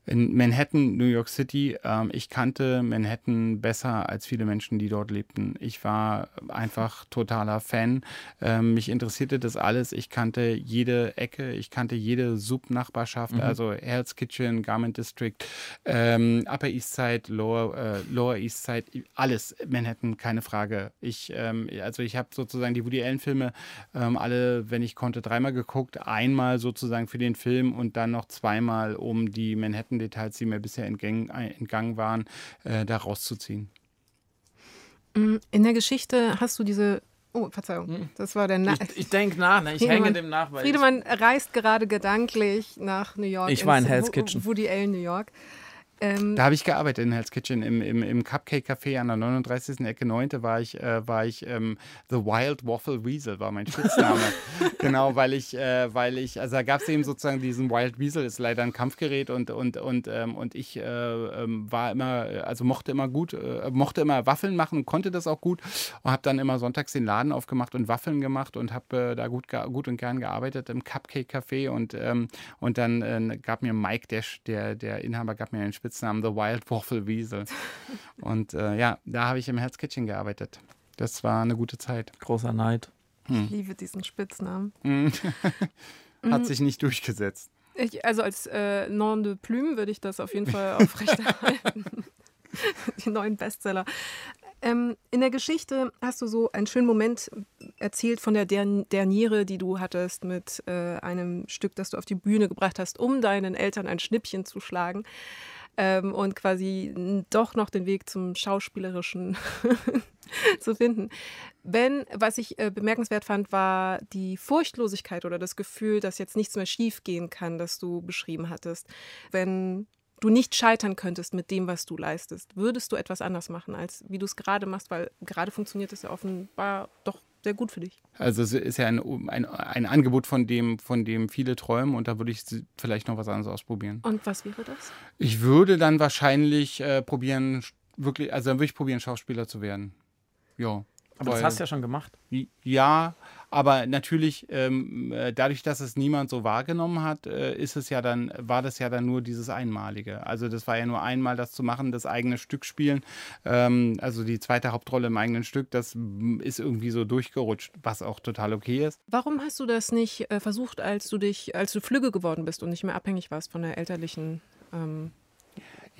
in Manhattan, New York City. Ähm, ich kannte Manhattan besser als viele Menschen, die dort lebten. Ich war einfach totaler Fan. Ähm, mich interessierte das alles. Ich kannte jede Ecke, ich kannte jede Subnachbarschaft, mhm. also Hell's Kitchen, Garment District, ähm, Upper East Side, Lower, äh, Lower East Side, alles Manhattan, keine Frage. Ich, ähm, also ich habe sozusagen die Woody Allen Filme ähm, alle, wenn ich konnte, dreimal geguckt. Einmal sozusagen für den Film und dann noch zweimal, um die Manhattan Details, die mir bisher entgangen, entgangen waren, äh, da rauszuziehen.
Mm, in der Geschichte hast du diese Oh, Verzeihung. Hm. Das war der
Na Ich, ich denke nach, ne? ich hänge dem nach.
Friedemann reist gerade gedanklich nach New York.
Ich war in Hell's Kitchen.
Woody Allen, New York.
Ähm, da habe ich gearbeitet in Hell's Kitchen, im, im, im Cupcake Café an der 39. Ecke 9. war ich, äh, war ich ähm, The Wild Waffle Weasel, war mein Spitzname. <laughs> genau, weil ich, äh, weil ich, also da gab es eben sozusagen diesen Wild Weasel, ist leider ein Kampfgerät und, und, und, ähm, und ich äh, ähm, war immer, also mochte immer gut, äh, mochte immer Waffeln machen und konnte das auch gut und habe dann immer sonntags den Laden aufgemacht und Waffeln gemacht und habe äh, da gut, gut und gern gearbeitet im Cupcake Café und, ähm, und dann äh, gab mir Mike, der, der, der Inhaber, gab mir einen Spitznamen Spitznamen The Wild Waffle Weasel. <laughs> Und äh, ja, da habe ich im Hell's Kitchen gearbeitet. Das war eine gute Zeit.
Großer Neid.
Hm. Ich liebe diesen Spitznamen. <laughs>
Hat mhm. sich nicht durchgesetzt.
Ich, also als äh, Nom de Plume würde ich das auf jeden Fall <laughs> aufrechterhalten. Die neuen Bestseller. Ähm, in der Geschichte hast du so einen schönen Moment erzählt von der Derniere, die du hattest mit äh, einem Stück, das du auf die Bühne gebracht hast, um deinen Eltern ein Schnippchen zu schlagen ähm, und quasi doch noch den Weg zum Schauspielerischen <laughs> zu finden. Wenn, was ich äh, bemerkenswert fand, war die Furchtlosigkeit oder das Gefühl, dass jetzt nichts mehr schief gehen kann, das du beschrieben hattest. Wenn du nicht scheitern könntest mit dem, was du leistest, würdest du etwas anders machen, als wie du es gerade machst, weil gerade funktioniert es ja offenbar doch sehr gut für dich.
Also es ist ja ein, ein, ein Angebot, von dem, von dem viele träumen und da würde ich vielleicht noch was anderes ausprobieren.
Und was wäre das?
Ich würde dann wahrscheinlich äh, probieren, wirklich, also dann würde ich probieren, Schauspieler zu werden. Ja.
Aber das hast du ja schon gemacht.
Ja, aber natürlich, ähm, äh, dadurch, dass es niemand so wahrgenommen hat, äh, ist es ja dann, war das ja dann nur dieses Einmalige. Also das war ja nur einmal das zu machen, das eigene Stück spielen. Ähm, also die zweite Hauptrolle im eigenen Stück, das ist irgendwie so durchgerutscht, was auch total okay ist.
Warum hast du das nicht äh, versucht, als du dich, als du flügge geworden bist und nicht mehr abhängig warst von der elterlichen ähm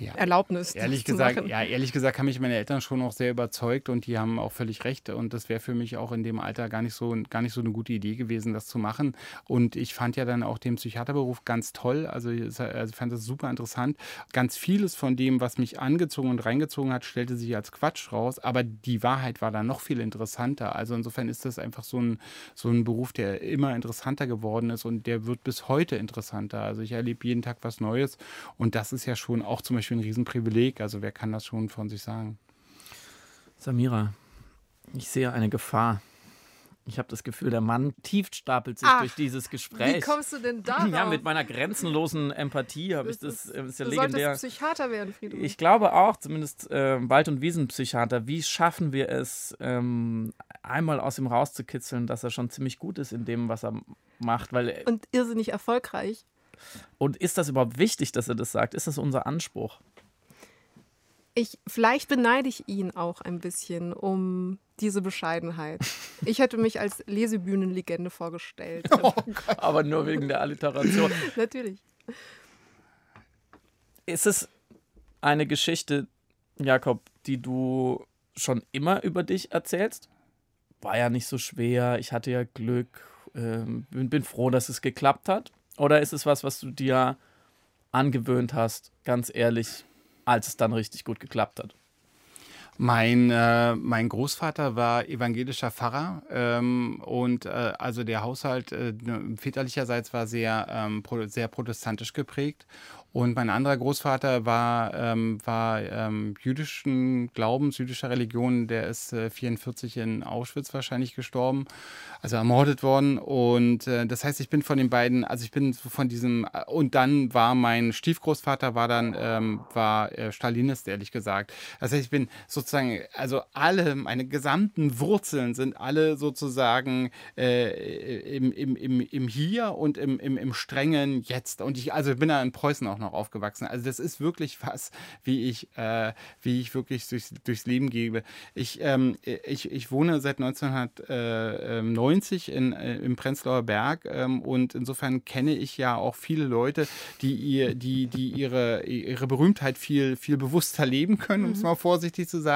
ja. Erlaubnis.
Ehrlich gesagt, ja, ehrlich gesagt haben mich meine Eltern schon auch sehr überzeugt und die haben auch völlig recht. Und das wäre für mich auch in dem Alter gar nicht so, gar nicht so eine gute Idee gewesen, das zu machen. Und ich fand ja dann auch den Psychiaterberuf ganz toll. Also ich also fand das super interessant. Ganz vieles von dem, was mich angezogen und reingezogen hat, stellte sich als Quatsch raus. Aber die Wahrheit war dann noch viel interessanter. Also insofern ist das einfach so ein, so ein Beruf, der immer interessanter geworden ist und der wird bis heute interessanter. Also ich erlebe jeden Tag was Neues. Und das ist ja schon auch zum Beispiel Beispiel ein Riesenprivileg. Also wer kann das schon von sich sagen?
Samira, ich sehe eine Gefahr. Ich habe das Gefühl, der Mann tief stapelt sich
Ach,
durch dieses Gespräch.
Wie kommst du denn da <laughs>
ja, mit meiner grenzenlosen Empathie habe ich das,
ist,
ist ja
du
legendär.
solltest Psychiater werden, Friedrich.
Ich glaube auch, zumindest äh, Wald- und Wiesenpsychiater, wie schaffen wir es, ähm, einmal aus ihm rauszukitzeln, dass er schon ziemlich gut ist in dem, was er macht? Weil,
und irrsinnig erfolgreich.
Und ist das überhaupt wichtig, dass er das sagt? Ist das unser Anspruch?
Ich, vielleicht beneide ich ihn auch ein bisschen um diese Bescheidenheit. Ich hätte mich als Lesebühnenlegende vorgestellt. <laughs>
Aber nur wegen der Alliteration. <laughs>
Natürlich.
Ist es eine Geschichte, Jakob, die du schon immer über dich erzählst? War ja nicht so schwer, ich hatte ja Glück, ähm, bin, bin froh, dass es geklappt hat. Oder ist es was, was du dir angewöhnt hast, ganz ehrlich, als es dann richtig gut geklappt hat?
Mein, äh, mein Großvater war evangelischer Pfarrer ähm, und äh, also der Haushalt äh, väterlicherseits war sehr, ähm, pro, sehr protestantisch geprägt. Und mein anderer Großvater war, ähm, war ähm, jüdischen Glaubens, jüdischer Religion. Der ist äh, 44 in Auschwitz wahrscheinlich gestorben, also ermordet worden. Und äh, das heißt, ich bin von den beiden, also ich bin so von diesem, und dann war mein Stiefgroßvater war dann, ähm, war äh, Stalinist, ehrlich gesagt. Das heißt, ich bin sozusagen, also alle, meine gesamten Wurzeln sind alle sozusagen äh, im, im, im, im Hier und im, im, im strengen Jetzt. Und ich, also bin da in Preußen auch noch aufgewachsen. Also das ist wirklich was, wie ich, äh, wie ich wirklich durchs, durchs Leben gebe. Ich, ähm, ich, ich wohne seit 1990 in, äh, im Prenzlauer Berg ähm, und insofern kenne ich ja auch viele Leute, die, ihr, die, die ihre, ihre Berühmtheit viel, viel bewusster leben können, um es mal vorsichtig zu sagen.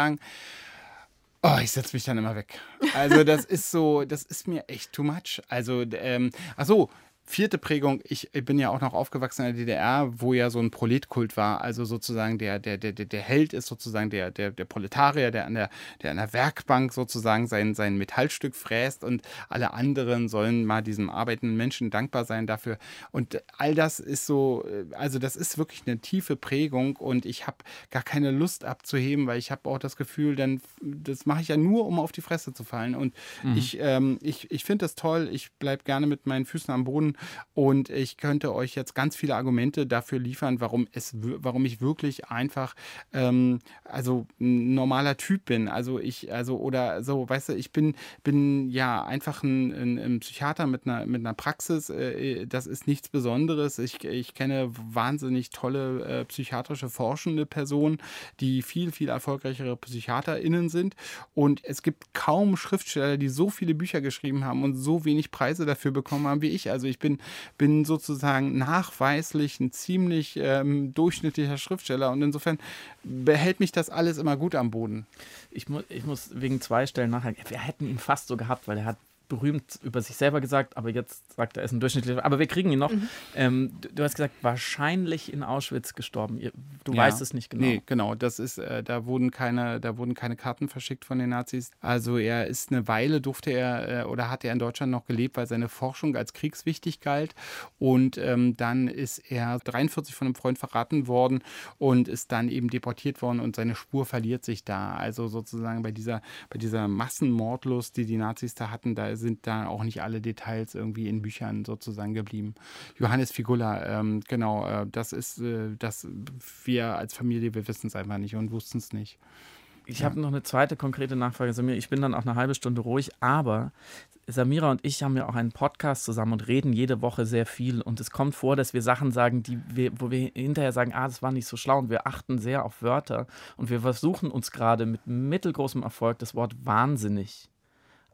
Oh, ich setze mich dann immer weg. Also das ist so, das ist mir echt too much. Also, ähm, ach so, vierte Prägung, ich bin ja auch noch aufgewachsen in der DDR, wo ja so ein Proletkult war, also sozusagen der, der, der, der Held ist sozusagen der, der, der Proletarier, der an der, der an der Werkbank sozusagen sein, sein Metallstück fräst und alle anderen sollen mal diesem arbeitenden Menschen dankbar sein dafür. Und all das ist so, also das ist wirklich eine tiefe Prägung und ich habe gar keine Lust abzuheben, weil ich habe auch das Gefühl, dann, das mache ich ja nur, um auf die Fresse zu fallen. Und mhm. ich, ähm, ich, ich finde das toll, ich bleibe gerne mit meinen Füßen am Boden und ich könnte euch jetzt ganz viele Argumente dafür liefern, warum, es, warum ich wirklich einfach ähm, also ein normaler Typ bin. Also ich, also oder so, weißt du, ich bin, bin ja einfach ein, ein, ein Psychiater mit einer, mit einer Praxis. Äh, das ist nichts Besonderes. Ich, ich kenne wahnsinnig tolle äh, psychiatrische forschende Personen, die viel, viel erfolgreichere PsychiaterInnen sind. Und es gibt kaum Schriftsteller, die so viele Bücher geschrieben haben und so wenig Preise dafür bekommen haben wie ich. Also ich bin bin, bin sozusagen nachweislich ein ziemlich ähm, durchschnittlicher Schriftsteller und insofern behält mich das alles immer gut am Boden.
Ich, mu ich muss wegen zwei Stellen nachher, wir hätten ihn fast so gehabt, weil er hat berühmt über sich selber gesagt, aber jetzt sagt er, er ist ein durchschnittlicher. Aber wir kriegen ihn noch. Mhm. Ähm, du, du, hast gesagt, wahrscheinlich in Auschwitz gestorben. Du ja. weißt es nicht genau. Nee,
genau. Das ist, äh, da wurden keine, da wurden keine Karten verschickt von den Nazis. Also er ist eine Weile durfte er äh, oder hat er in Deutschland noch gelebt, weil seine Forschung als kriegswichtig galt. Und ähm, dann ist er 43 von einem Freund verraten worden und ist dann eben deportiert worden und seine Spur verliert sich da. Also sozusagen bei dieser, bei dieser Massenmordlust, die die Nazis da hatten, da sind da auch nicht alle Details irgendwie in Büchern sozusagen geblieben. Johannes Figula, ähm, genau, äh, das ist, äh, das wir als Familie, wir wissen es einfach nicht und wussten es nicht.
Ich ja. habe noch eine zweite konkrete Nachfrage, Samira. Ich bin dann auch eine halbe Stunde ruhig, aber Samira und ich haben ja auch einen Podcast zusammen und reden jede Woche sehr viel. Und es kommt vor, dass wir Sachen sagen, die wir, wo wir hinterher sagen, ah, das war nicht so schlau. Und wir achten sehr auf Wörter. Und wir versuchen uns gerade mit mittelgroßem Erfolg das Wort wahnsinnig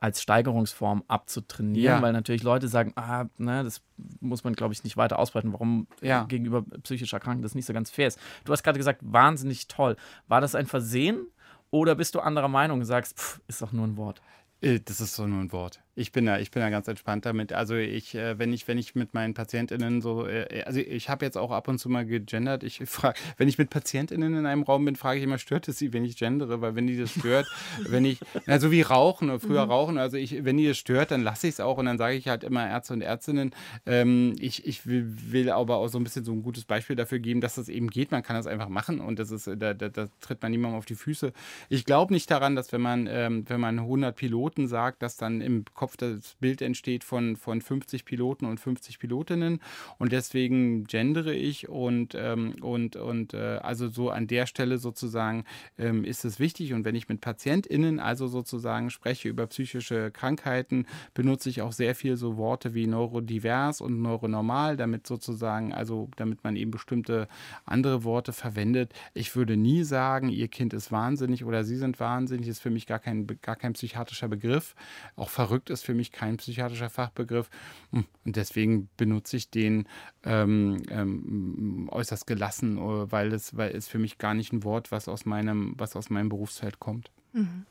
als Steigerungsform abzutrainieren, ja. weil natürlich Leute sagen, ah, ne, das muss man, glaube ich, nicht weiter ausbreiten, warum ja. gegenüber psychisch Erkrankten das nicht so ganz fair ist. Du hast gerade gesagt, wahnsinnig toll. War das ein Versehen oder bist du anderer Meinung und sagst, pff, ist doch nur ein Wort?
Äh, das ist so nur ein Wort. Ich bin da, ich bin da ganz entspannt damit. Also ich, äh, wenn ich, wenn ich mit meinen PatientInnen so, äh, also ich habe jetzt auch ab und zu mal gegendert. Ich frage, wenn ich mit PatientInnen in einem Raum bin, frage ich immer, stört es sie, wenn ich gendere? Weil wenn die das stört, <laughs> wenn ich, na, so wie Rauchen oder früher mhm. Rauchen, also ich, wenn die das stört, dann lasse ich es auch und dann sage ich halt immer Ärzte und Ärztinnen. Ähm, ich ich will, will, aber auch so ein bisschen so ein gutes Beispiel dafür geben, dass das eben geht. Man kann das einfach machen und das ist, da, da, da tritt man niemandem auf die Füße. Ich glaube nicht daran, dass wenn man, ähm, wenn man 100 Piloten sagt, dass dann im Kopf das Bild entsteht von, von 50 Piloten und 50 Pilotinnen. Und deswegen gendere ich und, ähm, und, und äh, also so an der Stelle sozusagen ähm, ist es wichtig. Und wenn ich mit PatientInnen also sozusagen spreche über psychische Krankheiten, benutze ich auch sehr viel so Worte wie neurodivers und neuronormal, damit sozusagen, also damit man eben bestimmte andere Worte verwendet. Ich würde nie sagen, ihr Kind ist wahnsinnig oder sie sind wahnsinnig, ist für mich gar kein, gar kein psychiatrischer Begriff. Auch verrückt ist für mich kein psychiatrischer Fachbegriff. Hm, und deswegen benutze ich den ähm, ähm, äußerst gelassen, äh, weil es, weil es für mich gar nicht ein Wort, was aus meinem, was aus meinem Berufsfeld kommt.
Mhm.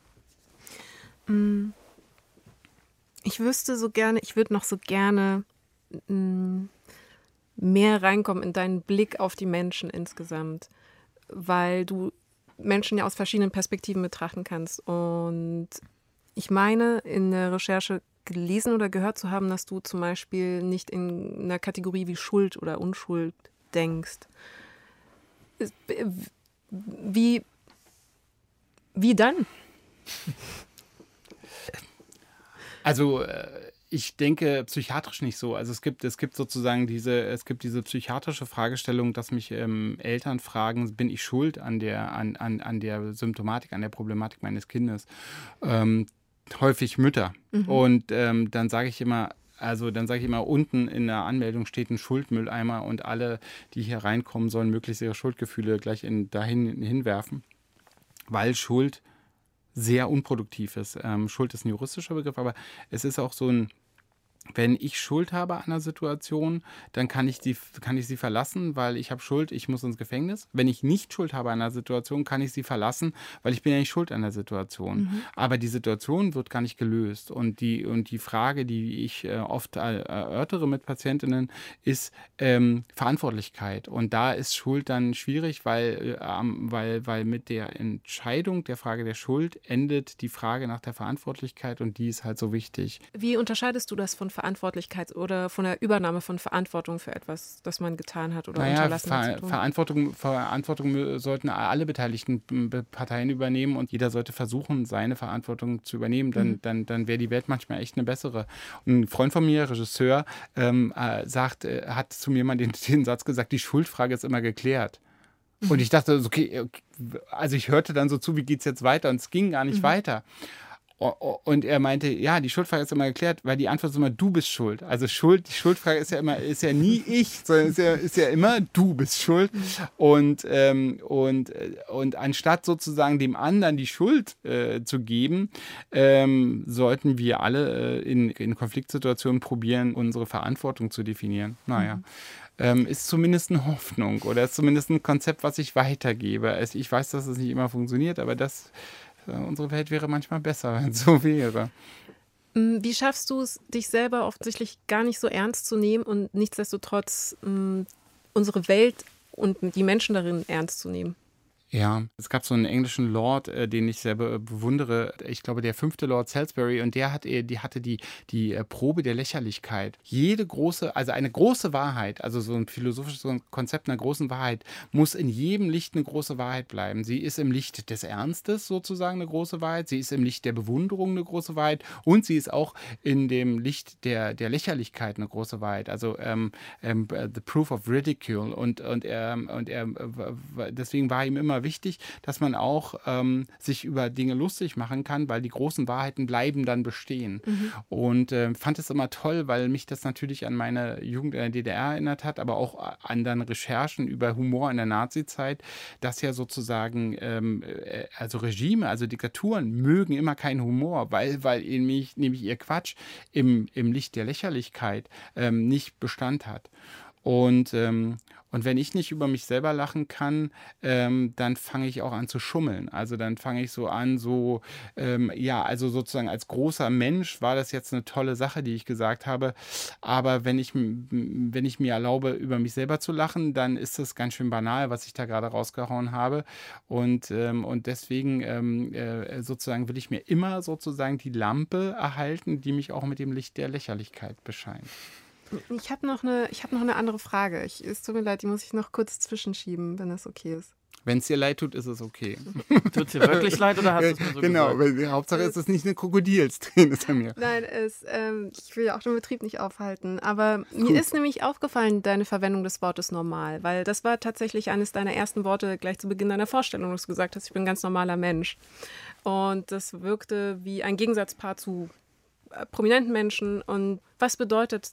Mm. Ich wüsste so gerne, ich würde noch so gerne mm, mehr reinkommen in deinen Blick auf die Menschen insgesamt, weil du Menschen ja aus verschiedenen Perspektiven betrachten kannst. Und ich meine, in der Recherche gelesen oder gehört zu haben, dass du zum Beispiel nicht in einer Kategorie wie Schuld oder Unschuld denkst. Wie, wie dann?
Also äh, ich denke psychiatrisch nicht so. Also es gibt, es gibt sozusagen diese, es gibt diese psychiatrische Fragestellung, dass mich ähm, Eltern fragen, bin ich schuld an der, an, an, an der Symptomatik, an der Problematik meines Kindes? Ähm, häufig Mütter. Mhm. Und ähm, dann sage ich immer, also dann sage ich immer, unten in der Anmeldung steht ein Schuldmülleimer und alle, die hier reinkommen, sollen möglichst ihre Schuldgefühle gleich in, dahin hinwerfen. Weil Schuld sehr unproduktiv ist. Ähm, Schuld ist ein juristischer Begriff, aber es ist auch so ein wenn ich Schuld habe an einer Situation, dann kann ich, die, kann ich sie verlassen, weil ich habe Schuld, ich muss ins Gefängnis. Wenn ich nicht Schuld habe an einer Situation, kann ich sie verlassen, weil ich bin ja nicht schuld an der Situation. Mhm. Aber die Situation wird gar nicht gelöst. Und die, und die Frage, die ich äh, oft erörtere mit Patientinnen, ist ähm, Verantwortlichkeit. Und da ist Schuld dann schwierig, weil, äh, weil, weil mit der Entscheidung der Frage der Schuld endet die Frage nach der Verantwortlichkeit und die ist halt so wichtig.
Wie unterscheidest du das von Verantwortlichkeit oder von der Übernahme von Verantwortung für etwas, das man getan hat oder naja, unterlassen Ver hat.
Verantwortung, Verantwortung sollten alle beteiligten Parteien übernehmen und jeder sollte versuchen, seine Verantwortung zu übernehmen. Dann, mhm. dann, dann wäre die Welt manchmal echt eine bessere. Ein Freund von mir, Regisseur, ähm, äh, sagt, äh, hat zu mir mal den, <laughs> den Satz gesagt, die Schuldfrage ist immer geklärt. Und <laughs> ich dachte, okay, also ich hörte dann so zu, wie geht es jetzt weiter? Und es ging gar nicht mhm. weiter. Und er meinte, ja, die Schuldfrage ist immer geklärt, weil die Antwort ist immer, du bist schuld. Also Schuld, die Schuldfrage ist ja immer, ist ja nie <laughs> ich, sondern ist ja, ist ja immer, du bist schuld. Und, ähm, und, äh, und anstatt sozusagen dem anderen die Schuld äh, zu geben, ähm, sollten wir alle äh, in, in Konfliktsituationen probieren, unsere Verantwortung zu definieren. Naja. Mhm. Ähm, ist zumindest eine Hoffnung oder ist zumindest ein Konzept, was ich weitergebe. Ich weiß, dass es nicht immer funktioniert, aber das unsere Welt wäre manchmal besser, <laughs> wenn es so wäre.
Mm, wie schaffst du es, dich selber offensichtlich gar nicht so ernst zu nehmen und nichtsdestotrotz mh, mm, unsere Welt und die Menschen darin ernst zu nehmen?
Ja, es gab so einen englischen Lord, äh, den ich sehr be bewundere. Ich glaube, der fünfte Lord Salisbury und der hat, die hatte die, die äh, Probe der Lächerlichkeit. Jede große, also eine große Wahrheit, also so ein philosophisches Konzept einer großen Wahrheit, muss in jedem Licht eine große Wahrheit bleiben. Sie ist im Licht des Ernstes sozusagen eine große Wahrheit, sie ist im Licht der Bewunderung eine große Wahrheit und sie ist auch in dem Licht der, der Lächerlichkeit eine große Wahrheit. Also ähm, ähm, The Proof of Ridicule und, und, er, und er, deswegen war ihm immer wichtig, dass man auch ähm, sich über Dinge lustig machen kann, weil die großen Wahrheiten bleiben dann bestehen. Mhm. Und äh, fand es immer toll, weil mich das natürlich an meine Jugend in der DDR erinnert hat, aber auch an dann Recherchen über Humor in der Nazizeit, dass ja sozusagen, ähm, äh, also Regime, also Diktaturen mögen immer keinen Humor, weil, weil nämlich, nämlich ihr Quatsch im, im Licht der Lächerlichkeit ähm, nicht Bestand hat. Und, ähm, und wenn ich nicht über mich selber lachen kann, ähm, dann fange ich auch an zu schummeln. Also dann fange ich so an, so, ähm, ja, also sozusagen als großer Mensch war das jetzt eine tolle Sache, die ich gesagt habe. Aber wenn ich, wenn ich mir erlaube, über mich selber zu lachen, dann ist das ganz schön banal, was ich da gerade rausgehauen habe. Und, ähm, und deswegen ähm, äh, sozusagen will ich mir immer sozusagen die Lampe erhalten, die mich auch mit dem Licht der Lächerlichkeit bescheint.
Ich habe noch, eine, hab noch eine andere Frage. Ich, es tut mir leid, die muss ich noch kurz zwischenschieben, wenn das okay ist.
Wenn es dir leid tut, ist es okay. <laughs>
Tut dir wirklich leid oder hast du es nur so
genau,
gesagt?
Hauptsache ist es nicht eine Krokodilsträne, Samir.
Nein, es, ähm, ich will ja auch den Betrieb nicht aufhalten. Aber mir ist nämlich aufgefallen, deine Verwendung des Wortes normal, weil das war tatsächlich eines deiner ersten Worte gleich zu Beginn deiner Vorstellung, dass du gesagt hast, ich bin ein ganz normaler Mensch. Und das wirkte wie ein Gegensatzpaar zu äh, prominenten Menschen. Und was bedeutet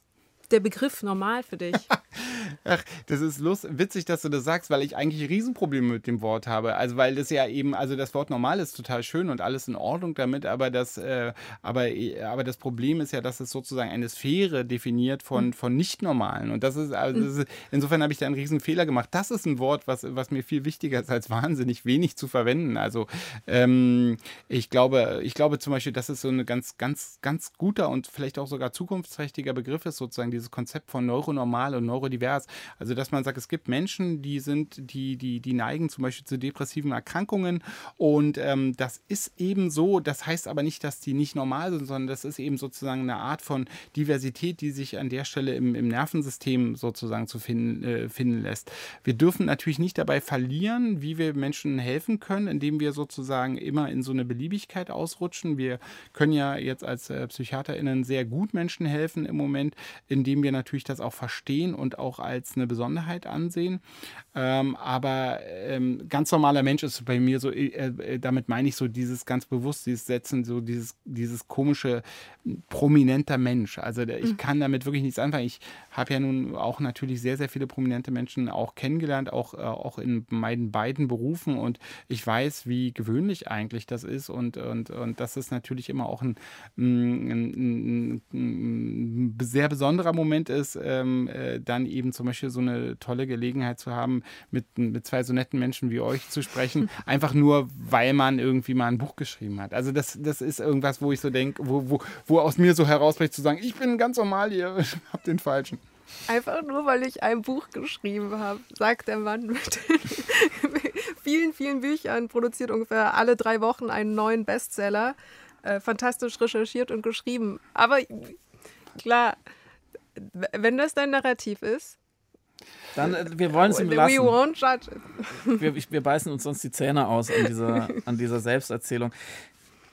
der Begriff normal für dich? <laughs>
Ach, das ist lust, witzig, dass du das sagst, weil ich eigentlich Riesenprobleme mit dem Wort habe. Also weil das ja eben, also das Wort normal ist total schön und alles in Ordnung damit, aber das, äh, aber, aber das Problem ist ja, dass es sozusagen eine Sphäre definiert von, von nicht-normalen. Und das ist, also das ist, insofern habe ich da einen riesen Fehler gemacht. Das ist ein Wort, was, was mir viel wichtiger ist, als wahnsinnig wenig zu verwenden. Also ähm, ich glaube, ich glaube zum Beispiel, dass es so ein ganz, ganz, ganz guter und vielleicht auch sogar zukunftsträchtiger Begriff ist, sozusagen dieses Konzept von neuronormal und neurodivers. Also, dass man sagt, es gibt Menschen, die sind, die, die, die neigen zum Beispiel zu depressiven Erkrankungen und ähm, das ist eben so, das heißt aber nicht, dass die nicht normal sind, sondern das ist eben sozusagen eine Art von Diversität, die sich an der Stelle im, im Nervensystem sozusagen zu finden, äh, finden lässt. Wir dürfen natürlich nicht dabei verlieren, wie wir Menschen helfen können, indem wir sozusagen immer in so eine Beliebigkeit ausrutschen. Wir können ja jetzt als äh, PsychiaterInnen sehr gut Menschen helfen im Moment, indem wir natürlich das auch verstehen und auch als eine Besonderheit ansehen. Ähm, aber ähm, ganz normaler Mensch ist bei mir so, äh, äh, damit meine ich so dieses ganz bewusst, dieses Setzen, so dieses, dieses komische, prominenter Mensch. Also ich kann damit wirklich nichts anfangen. Ich habe ja nun auch natürlich sehr, sehr viele prominente Menschen auch kennengelernt, auch, äh, auch in meinen beiden Berufen und ich weiß, wie gewöhnlich eigentlich das ist und, und, und das ist natürlich immer auch ein, ein, ein, ein sehr besonderer Moment ist, ähm, äh, dann eben zum Beispiel so eine tolle Gelegenheit zu haben, mit, mit zwei so netten Menschen wie euch zu sprechen, <laughs> einfach nur, weil man irgendwie mal ein Buch geschrieben hat. Also das, das ist irgendwas, wo ich so denke, wo, wo, wo aus mir so herausbricht zu sagen, ich bin ganz normal, ihr <laughs> habt den Falschen.
Einfach nur, weil ich ein Buch geschrieben habe, sagt der Mann mit <laughs> vielen, vielen Büchern, produziert ungefähr alle drei Wochen einen neuen Bestseller, äh, fantastisch recherchiert und geschrieben. Aber klar, wenn das dein Narrativ ist,
Dann, äh, wir wollen es ihm
we
lassen.
won't judge it.
Wir, wir beißen uns sonst die Zähne aus an dieser, an dieser Selbsterzählung.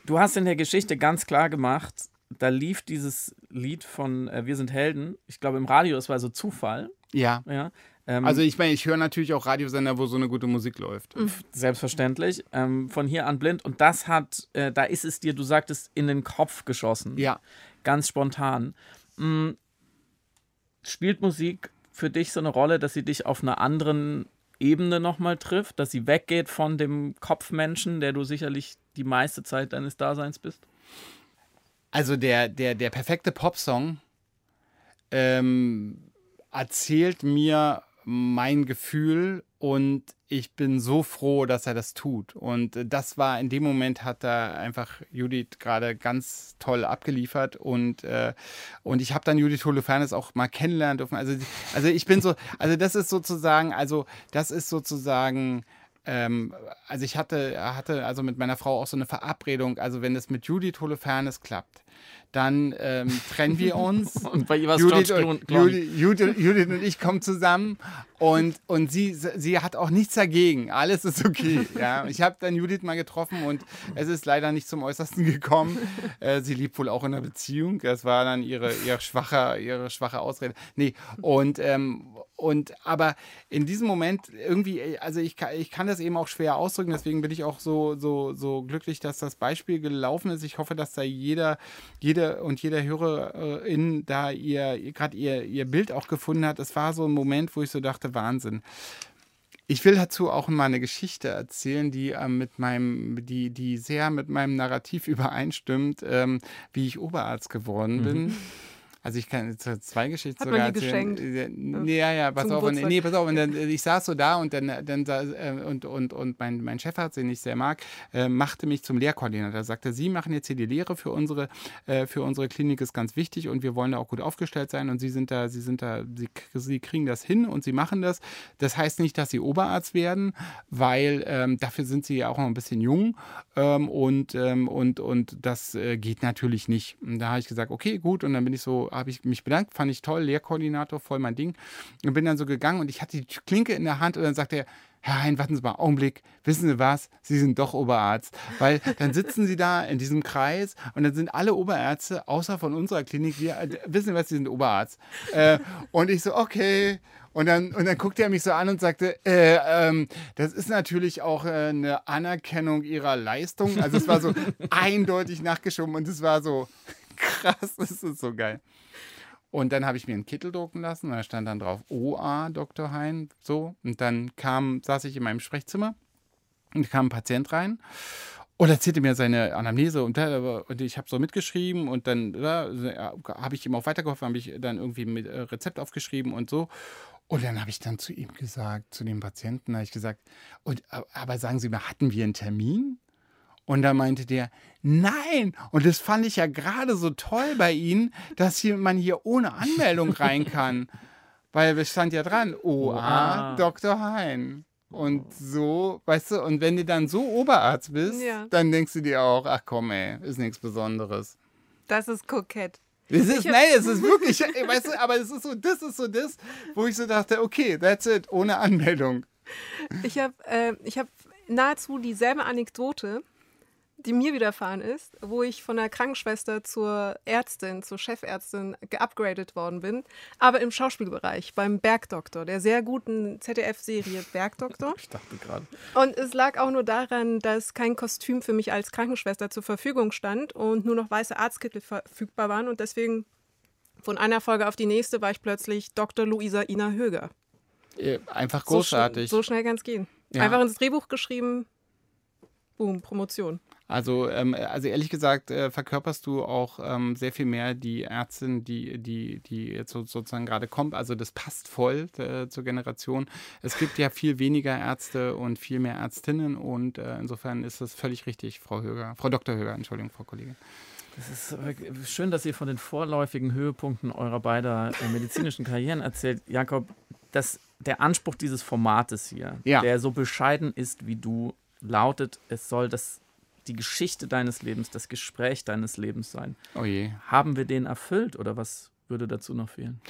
Du hast in der Geschichte ganz klar gemacht, da lief dieses Lied von äh, Wir sind Helden. Ich glaube, im Radio, das war so Zufall.
Ja.
Ja. Ähm,
Also ich meine, ich höre natürlich auch Radiosender, wo so eine gute Musik läuft.
selbstverständlich. Ähm, von hier an blind. Und das hat, äh, da ist es dir, du sagtest, in den Kopf geschossen.
Ja.
Ganz spontan. Mm, spielt Musik für dich so eine Rolle, dass sie dich auf einer anderen Ebene nochmal trifft, dass sie weggeht von dem Kopfmenschen, der du sicherlich die meiste Zeit deines Daseins bist?
Also der, der, der perfekte Popsong ähm, erzählt mir mein Gefühl und ich bin so froh, dass er das tut. Und das war in dem Moment hat da einfach Judith gerade ganz toll abgeliefert und, äh, und ich habe dann Judith Holofernes auch mal kennenlernen dürfen. Also, also ich bin so, also das ist sozusagen, also das ist sozusagen ähm, also ich hatte, hatte also mit meiner Frau auch so eine Verabredung, also wenn es mit Judith Holofernes klappt, dann ähm, trennen wir <laughs> uns.
Und bei ihr war es
Judith, und-. Judith, Judith, Judith und ich kommen zusammen und, und sie, sie hat auch nichts dagegen. Alles ist okay. <laughs> Ja. Ich habe dann Judith mal getroffen und es ist leider nicht zum Äußersten gekommen. Äh, sie lebt wohl auch in einer Beziehung. Das war dann ihre, ihre, schwache, ihre schwache Ausrede. Nee, und, ähm, und aber in diesem Moment irgendwie, also ich kann, ich kann das eben auch schwer ausdrücken, deswegen bin ich auch so, so, so glücklich, dass das Beispiel gelaufen ist. Ich hoffe, dass da jeder, jede und jeder Hörerin da ihr, gerade ihr, ihr Bild auch gefunden hat. Es war so ein Moment, wo ich so dachte, Wahnsinn. Ich will dazu auch mal eine Geschichte erzählen, die äh, mit meinem, die, die sehr mit meinem Narrativ <laughs> übereinstimmt, ähm, wie ich Oberarzt geworden bin. Also ich kann zwei Geschichten
Hat man
sogar
dir
erzählen.
geschenkt?
Äh, Nee, ja, ja, pass auf. Und, nee, pass auf. Und dann, äh, ich saß so da und dann, dann sa- äh, und, und, und mein, mein Chefarzt, den ich sehr mag, äh, machte mich zum Lehrkoordinator. Er sagte, Sie machen jetzt hier die Lehre für unsere, äh, für unsere Klinik ist ganz wichtig und wir wollen da auch gut aufgestellt sein und Sie sind da, Sie sind da, Sie, Sie kriegen das hin und Sie machen das. Das heißt nicht, dass Sie Oberarzt werden, weil ähm, dafür sind Sie ja auch noch ein bisschen jung ähm, und, ähm, und, und das äh, geht natürlich nicht. Und da habe ich gesagt, okay, gut. Und dann bin ich so habe ich mich bedankt, fand ich toll, Lehrkoordinator, voll mein Ding. Und bin dann so gegangen und ich hatte die Klinke in der Hand und dann sagte er, Herr Hein, warten Sie mal, Augenblick, wissen Sie was? Sie sind doch Oberarzt. Weil dann sitzen Sie da in diesem Kreis und dann sind alle Oberärzte, außer von unserer Klinik, wir, äh, wissen Sie was, Sie sind Oberarzt. Äh, und ich so, okay. Und dann, und dann guckte er mich so an und sagte, äh, ähm, das ist natürlich auch äh, eine Anerkennung Ihrer Leistung. Also es war so <laughs> eindeutig nachgeschoben und es war so krass, <laughs> das ist so geil. Und dann habe ich mir einen Kittel drucken lassen und da stand dann drauf OA, Dr. Hein, so. Und dann kam, saß ich in meinem Sprechzimmer und kam ein Patient rein und erzählte mir seine Anamnese und, und ich habe so mitgeschrieben und dann ja, habe ich ihm auch weitergeholfen, habe ich dann irgendwie mit äh, Rezept aufgeschrieben und so. Und dann habe ich dann zu ihm gesagt, zu dem Patienten, habe ich gesagt, und, aber sagen Sie mal, hatten wir einen Termin? Und da meinte der, nein. Und das fand ich ja gerade so toll bei Ihnen, dass hier, man hier ohne Anmeldung rein kann. <laughs> Weil es stand ja dran, OA. Dr. Hein. Und so, weißt du, und wenn du dann so Oberarzt bist, ja. dann denkst du dir auch, ach komm, ey, ist nichts Besonderes.
Das ist kokett.
Es ist, nein, es ist <laughs> wirklich, weißt du, aber es ist so, das ist so das, wo ich so dachte, okay, that's it, ohne Anmeldung.
Ich habe äh, hab nahezu dieselbe Anekdote die mir widerfahren ist, wo ich von der Krankenschwester zur Ärztin, zur Chefärztin geupgradet worden bin, aber im Schauspielbereich, beim Bergdoktor, der sehr guten ZDF-Serie Bergdoktor.
Ich dachte gerade.
Und es lag auch nur daran, dass kein Kostüm für mich als Krankenschwester zur Verfügung stand und nur noch weiße Arztkittel verfügbar waren und deswegen von einer Folge auf die nächste war ich plötzlich Dr. Luisa Ina Höger.
Einfach großartig.
So, so schnell kann es gehen. Ja. Einfach ins Drehbuch geschrieben, boom, Promotion.
Also, ähm, also ehrlich gesagt, äh, verkörperst du auch ähm, sehr viel mehr die Ärztin, die, die, die jetzt so, sozusagen gerade kommt. Also das passt voll äh, zur Generation. Es gibt ja viel weniger Ärzte und viel mehr Ärztinnen und äh, insofern ist das völlig richtig, Frau Höger, Frau Dr. Höger, Entschuldigung, Frau Kollegin.
Es ist schön, dass ihr von den vorläufigen Höhepunkten eurer beider äh, medizinischen Karrieren erzählt. Jakob, dass der Anspruch dieses Formates hier, ja. der so bescheiden ist wie du, lautet, es soll das die Geschichte deines Lebens, das Gespräch deines Lebens sein.
Oh je.
Haben wir den erfüllt oder was würde dazu noch fehlen?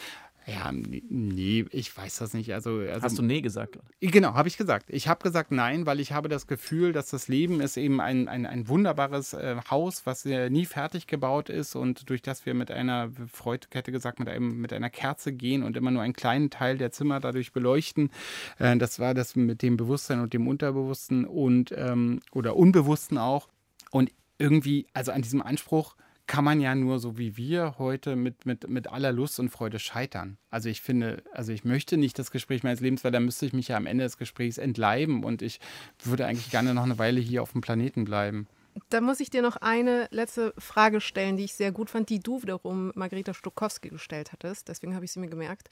Ja, nee, ich weiß das nicht. Also, also
Hast du nee gesagt?
Genau, habe ich gesagt. Ich habe gesagt nein, weil ich habe das Gefühl, dass das Leben ist eben ein, ein, ein wunderbares äh, Haus, was äh, nie fertig gebaut ist und durch das wir mit einer, Freud hätte gesagt, mit, einem, mit einer Kerze gehen und immer nur einen kleinen Teil der Zimmer dadurch beleuchten. Äh, das war das mit dem Bewusstsein und dem Unterbewussten und ähm, oder Unbewussten auch. Und irgendwie, also an diesem Anspruch, kann man ja nur so wie wir heute mit, mit, mit aller Lust und Freude scheitern. Also ich finde, also ich möchte nicht das Gespräch meines Lebens, weil dann müsste ich mich ja am Ende des Gesprächs entleiben und ich würde eigentlich gerne noch eine Weile hier auf dem Planeten bleiben.
Da muss ich dir noch eine letzte Frage stellen, die ich sehr gut fand, die du wiederum Margareta Stokowski gestellt hattest. Deswegen habe ich sie mir gemerkt.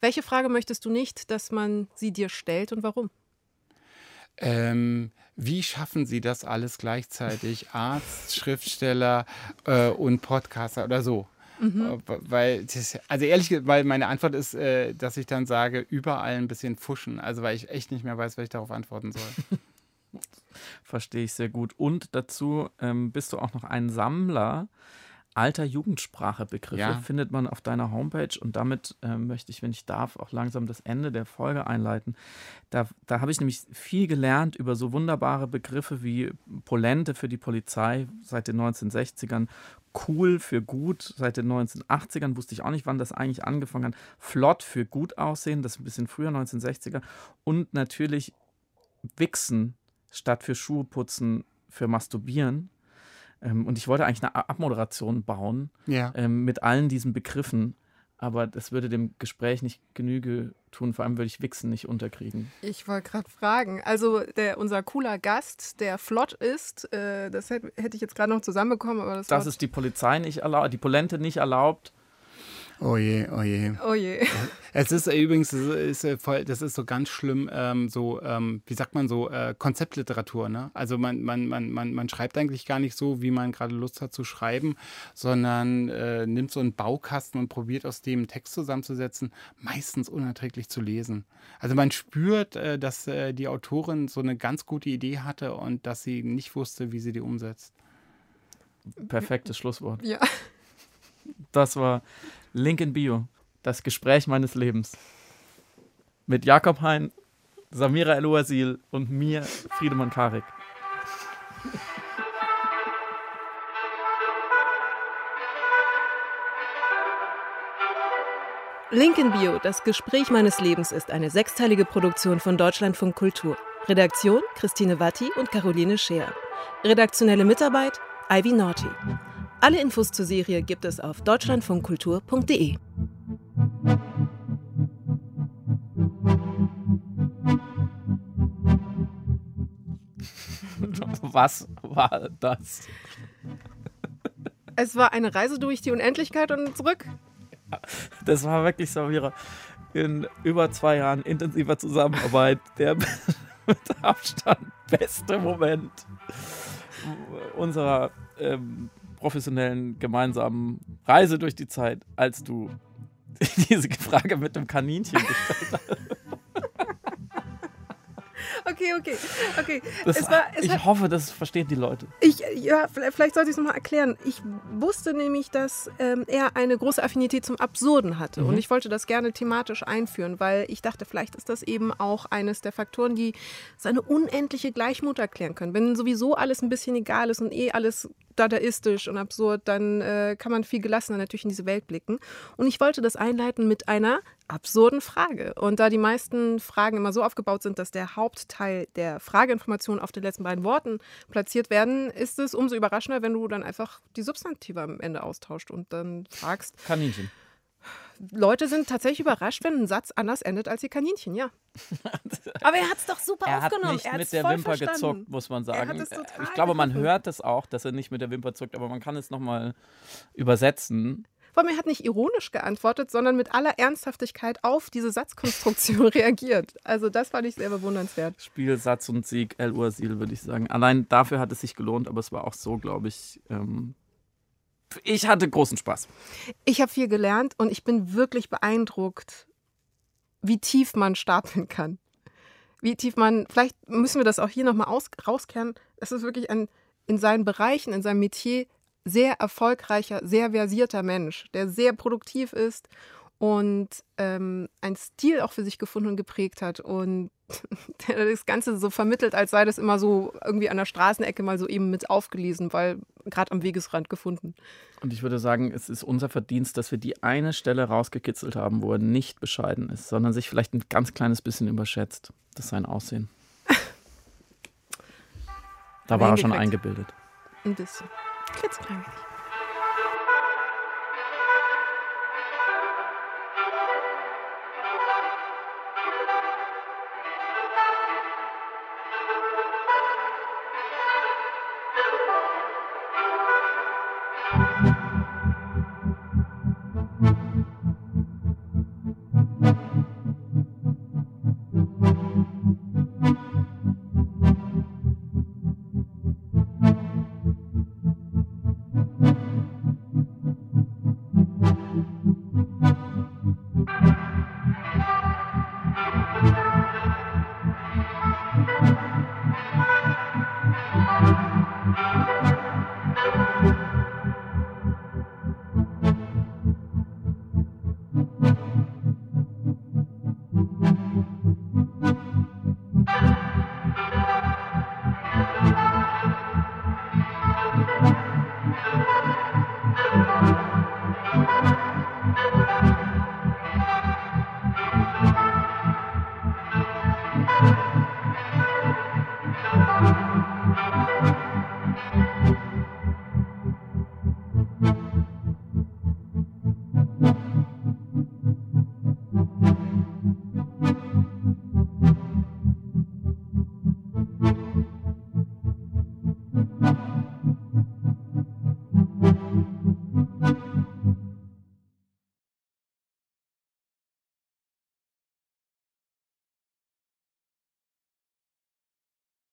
Welche Frage möchtest du nicht, dass man sie dir stellt und warum?
Ähm, wie schaffen Sie das alles gleichzeitig? Arzt, Schriftsteller äh, und Podcaster oder so? Mhm. Äh, weil, das, also ehrlich gesagt, weil meine Antwort ist, äh, dass ich dann sage, überall ein bisschen fuschen. Also weil ich echt nicht mehr weiß, was ich darauf antworten soll. <laughs>
Verstehe ich sehr gut. Und dazu ähm, bist du auch noch ein Sammler alter Jugendsprachebegriffe ja. findet man auf deiner Homepage und damit äh, möchte ich, wenn ich darf, auch langsam das Ende der Folge einleiten. Da, da habe ich nämlich viel gelernt über so wunderbare Begriffe wie Polente für die Polizei seit den 1960ern, cool für gut seit den 1980ern, wusste ich auch nicht, wann das eigentlich angefangen hat, flott für gut aussehen, das ist ein bisschen früher, 1960er und natürlich Wichsen statt für Schuhe putzen für Masturbieren ähm, und ich wollte eigentlich eine Abmoderation bauen ja. ähm, mit allen diesen Begriffen, aber das würde dem Gespräch nicht Genüge tun. Vor allem würde ich Wichsen nicht unterkriegen.
Ich wollte gerade fragen. Also der, unser cooler Gast, der flott ist, äh, das hätte, hätte ich jetzt gerade noch zusammenbekommen, aber das,
das ist die Polizei nicht erlaubt, die Polente nicht erlaubt.
Oh je, oh je.
Oh je. <laughs>
Es ist übrigens, ist, ist voll, das ist so ganz schlimm, ähm, so, ähm, wie sagt man so, äh, Konzeptliteratur, ne? Also man, man, man, man, man schreibt eigentlich gar nicht so, wie man gerade Lust hat zu schreiben, sondern äh, nimmt so einen Baukasten und probiert aus dem Text zusammenzusetzen, meistens unerträglich zu lesen. Also man spürt, äh, dass äh, die Autorin so eine ganz gute Idee hatte und dass sie nicht wusste, wie sie die umsetzt.
Perfektes Schlusswort.
Ja.
Das war Link in Bio. Das Gespräch meines Lebens. Mit Jakob Hein, Samira El-Oasil und mir, Friedemann Karik.
Link in Bio, das Gespräch meines Lebens ist eine sechsteilige Produktion von Deutschlandfunk Kultur. Redaktion Christine Watti und Caroline Scheer. Redaktionelle Mitarbeit Ivy Naughty. Alle Infos zur Serie gibt es auf deutschlandfunkkultur.de. <laughs>
Was war das?
Es war eine Reise durch die Unendlichkeit und zurück.
Das war wirklich, Samira, in über zwei Jahren intensiver Zusammenarbeit <laughs> der <laughs> mit Abstand beste Moment unserer ähm, professionellen gemeinsamen Reise durch die Zeit, als du <laughs> diese Frage mit dem Kaninchen gestellt hast.
Okay, okay, okay.
Das,
es war, es
ich
hat,
hoffe, das verstehen die Leute.
ich, ja, vielleicht, sollte ich es nochmal erklären. Ich wusste nämlich, dass ähm, er eine große Affinität zum Absurden hatte.
Mhm.
Und ich wollte das gerne thematisch einführen, weil ich dachte, vielleicht ist das eben auch eines der Faktoren, die seine unendliche Gleichmut erklären können. Wenn sowieso alles ein bisschen egal ist und eh alles dadaistisch und absurd, dann äh, kann man viel gelassener natürlich in diese Welt blicken. Und ich wollte das einleiten mit einer absurden Frage. Und da die meisten Fragen immer so aufgebaut sind, dass der Hauptteil der Frageinformationen auf den letzten beiden Worten platziert werden, ist es umso überraschender, wenn du dann einfach die Substantive am Ende austauscht und dann fragst.
Kaninchen.
Leute sind tatsächlich überrascht, wenn ein Satz anders endet als die Kaninchen, ja. <laughs> Aber er hat es doch super
Er hat
aufgenommen.
nicht
er hat's
mit der
voll
Wimper
verstanden.
gezuckt, muss man sagen.
hat es total
ich glaube, man hört das auch, dass er nicht mit der Wimper zuckt, aber man kann es nochmal übersetzen.
Vor allem, er hat nicht ironisch geantwortet, sondern mit aller Ernsthaftigkeit auf diese Satzkonstruktion <laughs> reagiert. Also das fand ich sehr bewundernswert.
Spiel, Satz und Sieg, El Ursil, würde ich sagen. Allein dafür hat es sich gelohnt, aber es war auch so, glaube ich. Ähm, ich hatte großen Spaß.
Ich habe viel gelernt und ich bin wirklich beeindruckt, wie tief man stapeln kann. Wie tief man, vielleicht müssen wir das auch hier nochmal rauskehren. Es ist wirklich ein in seinen Bereichen, in seinem Metier sehr erfolgreicher, sehr versierter Mensch, der sehr produktiv ist und ähm, einen Stil auch für sich gefunden und geprägt hat und <laughs> der das Ganze so vermittelt, als sei das immer so irgendwie an der Straßenecke mal so eben mit aufgelesen, weil gerade am Wegesrand gefunden.
Und ich würde sagen, es ist unser Verdienst, dass wir die eine Stelle rausgekitzelt haben, wo er nicht bescheiden ist, sondern sich vielleicht ein ganz kleines bisschen überschätzt. Das sein Aussehen. <laughs> Da war er schon eingebildet.
Ein bisschen. Klitzeklein wenig.